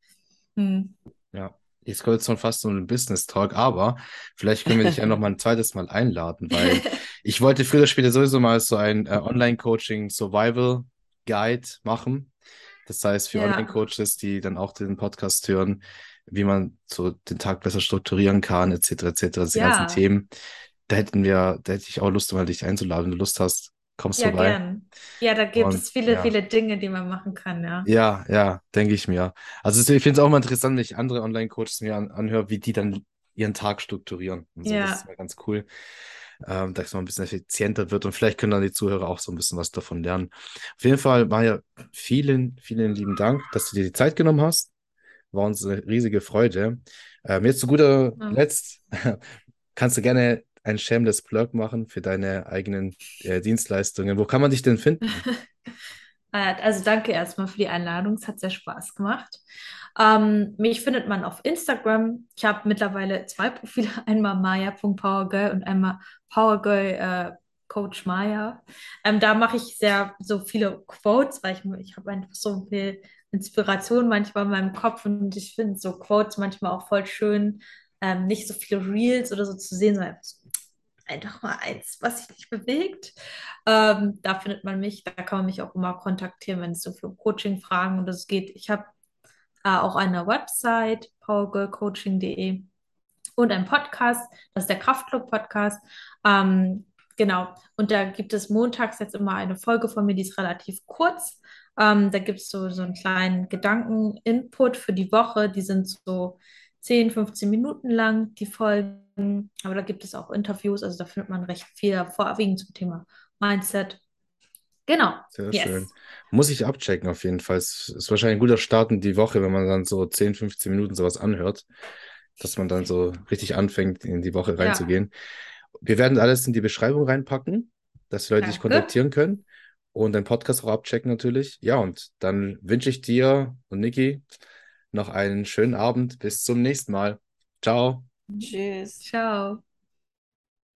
Hm. Ja, jetzt kommt jetzt schon fast so ein Business Talk, aber vielleicht können wir dich ja noch mal ein zweites Mal einladen, weil ich wollte früher oder später sowieso mal so ein äh, Online-Coaching Survival Guide machen. Das heißt, für Ja. Online-Coaches, die dann auch den Podcast hören, wie man so den Tag besser strukturieren kann, etc., etc., diese Ja. ganzen Themen. Da hätten wir, da hätte ich auch Lust, mal dich einzuladen. Wenn du Lust hast, kommst Ja, vorbei. gern. Ja, da gibt Und, es viele, ja. viele Dinge, die man machen kann, ja. Ja, ja, denke ich mir. Also ich finde es auch mal interessant, wenn ich andere Online-Coaches mir an, anhöre, wie die dann ihren Tag strukturieren. Und so, Ja. das ist mal ganz cool, ähm, dass man ein bisschen effizienter wird und vielleicht können dann die Zuhörer auch so ein bisschen was davon lernen. Auf jeden Fall, Maja, vielen, vielen lieben Dank, dass du dir die Zeit genommen hast. War uns eine riesige Freude. Ähm, jetzt zu guter Ja. Letzt kannst du gerne ein Shameless Plug machen für deine eigenen äh, Dienstleistungen. Wo kann man dich denn finden? Äh, Also danke erstmal für die Einladung. Es hat sehr Spaß gemacht. Ähm, mich findet man auf Instagram. Ich habe mittlerweile zwei Profile, einmal maya.powergirl und einmal powergirl äh, Coach Maya. Ähm, da mache ich sehr so viele Quotes, weil ich, ich habe einfach so viel Inspiration manchmal in meinem Kopf und ich finde so Quotes manchmal auch voll schön, ähm, nicht so viele Reels oder so zu sehen, sondern einfach, so, einfach mal eins, was sich nicht bewegt. Ähm, da findet man mich, da kann man mich auch immer kontaktieren, wenn es so für Coaching-Fragen und es geht. Ich habe äh, auch eine Website, powergirlcoaching.de und einen Podcast, das ist der Kraftclub-Podcast. Ähm, genau, und da gibt es montags jetzt immer eine Folge von mir, die ist relativ kurz. Ähm, da gibt es so, so einen kleinen Gedanken-Input für die Woche, die sind so 10, 15 Minuten lang, die Folgen. Aber da gibt es auch Interviews, also da findet man recht viel, vorwiegend zum Thema Mindset. Genau. Sehr Yes. schön. Muss ich abchecken auf jeden Fall. Es ist wahrscheinlich ein guter Start in die Woche, wenn man dann so 10, 15 Minuten sowas anhört, dass man dann so richtig anfängt, in die Woche Ja. reinzugehen. Wir werden alles in die Beschreibung reinpacken, dass die Leute dich kontaktieren können und deinen Podcast auch abchecken natürlich. Ja, und dann wünsche ich dir und Niki noch einen schönen Abend. Bis zum nächsten Mal. Ciao. Tschüss. Ciao.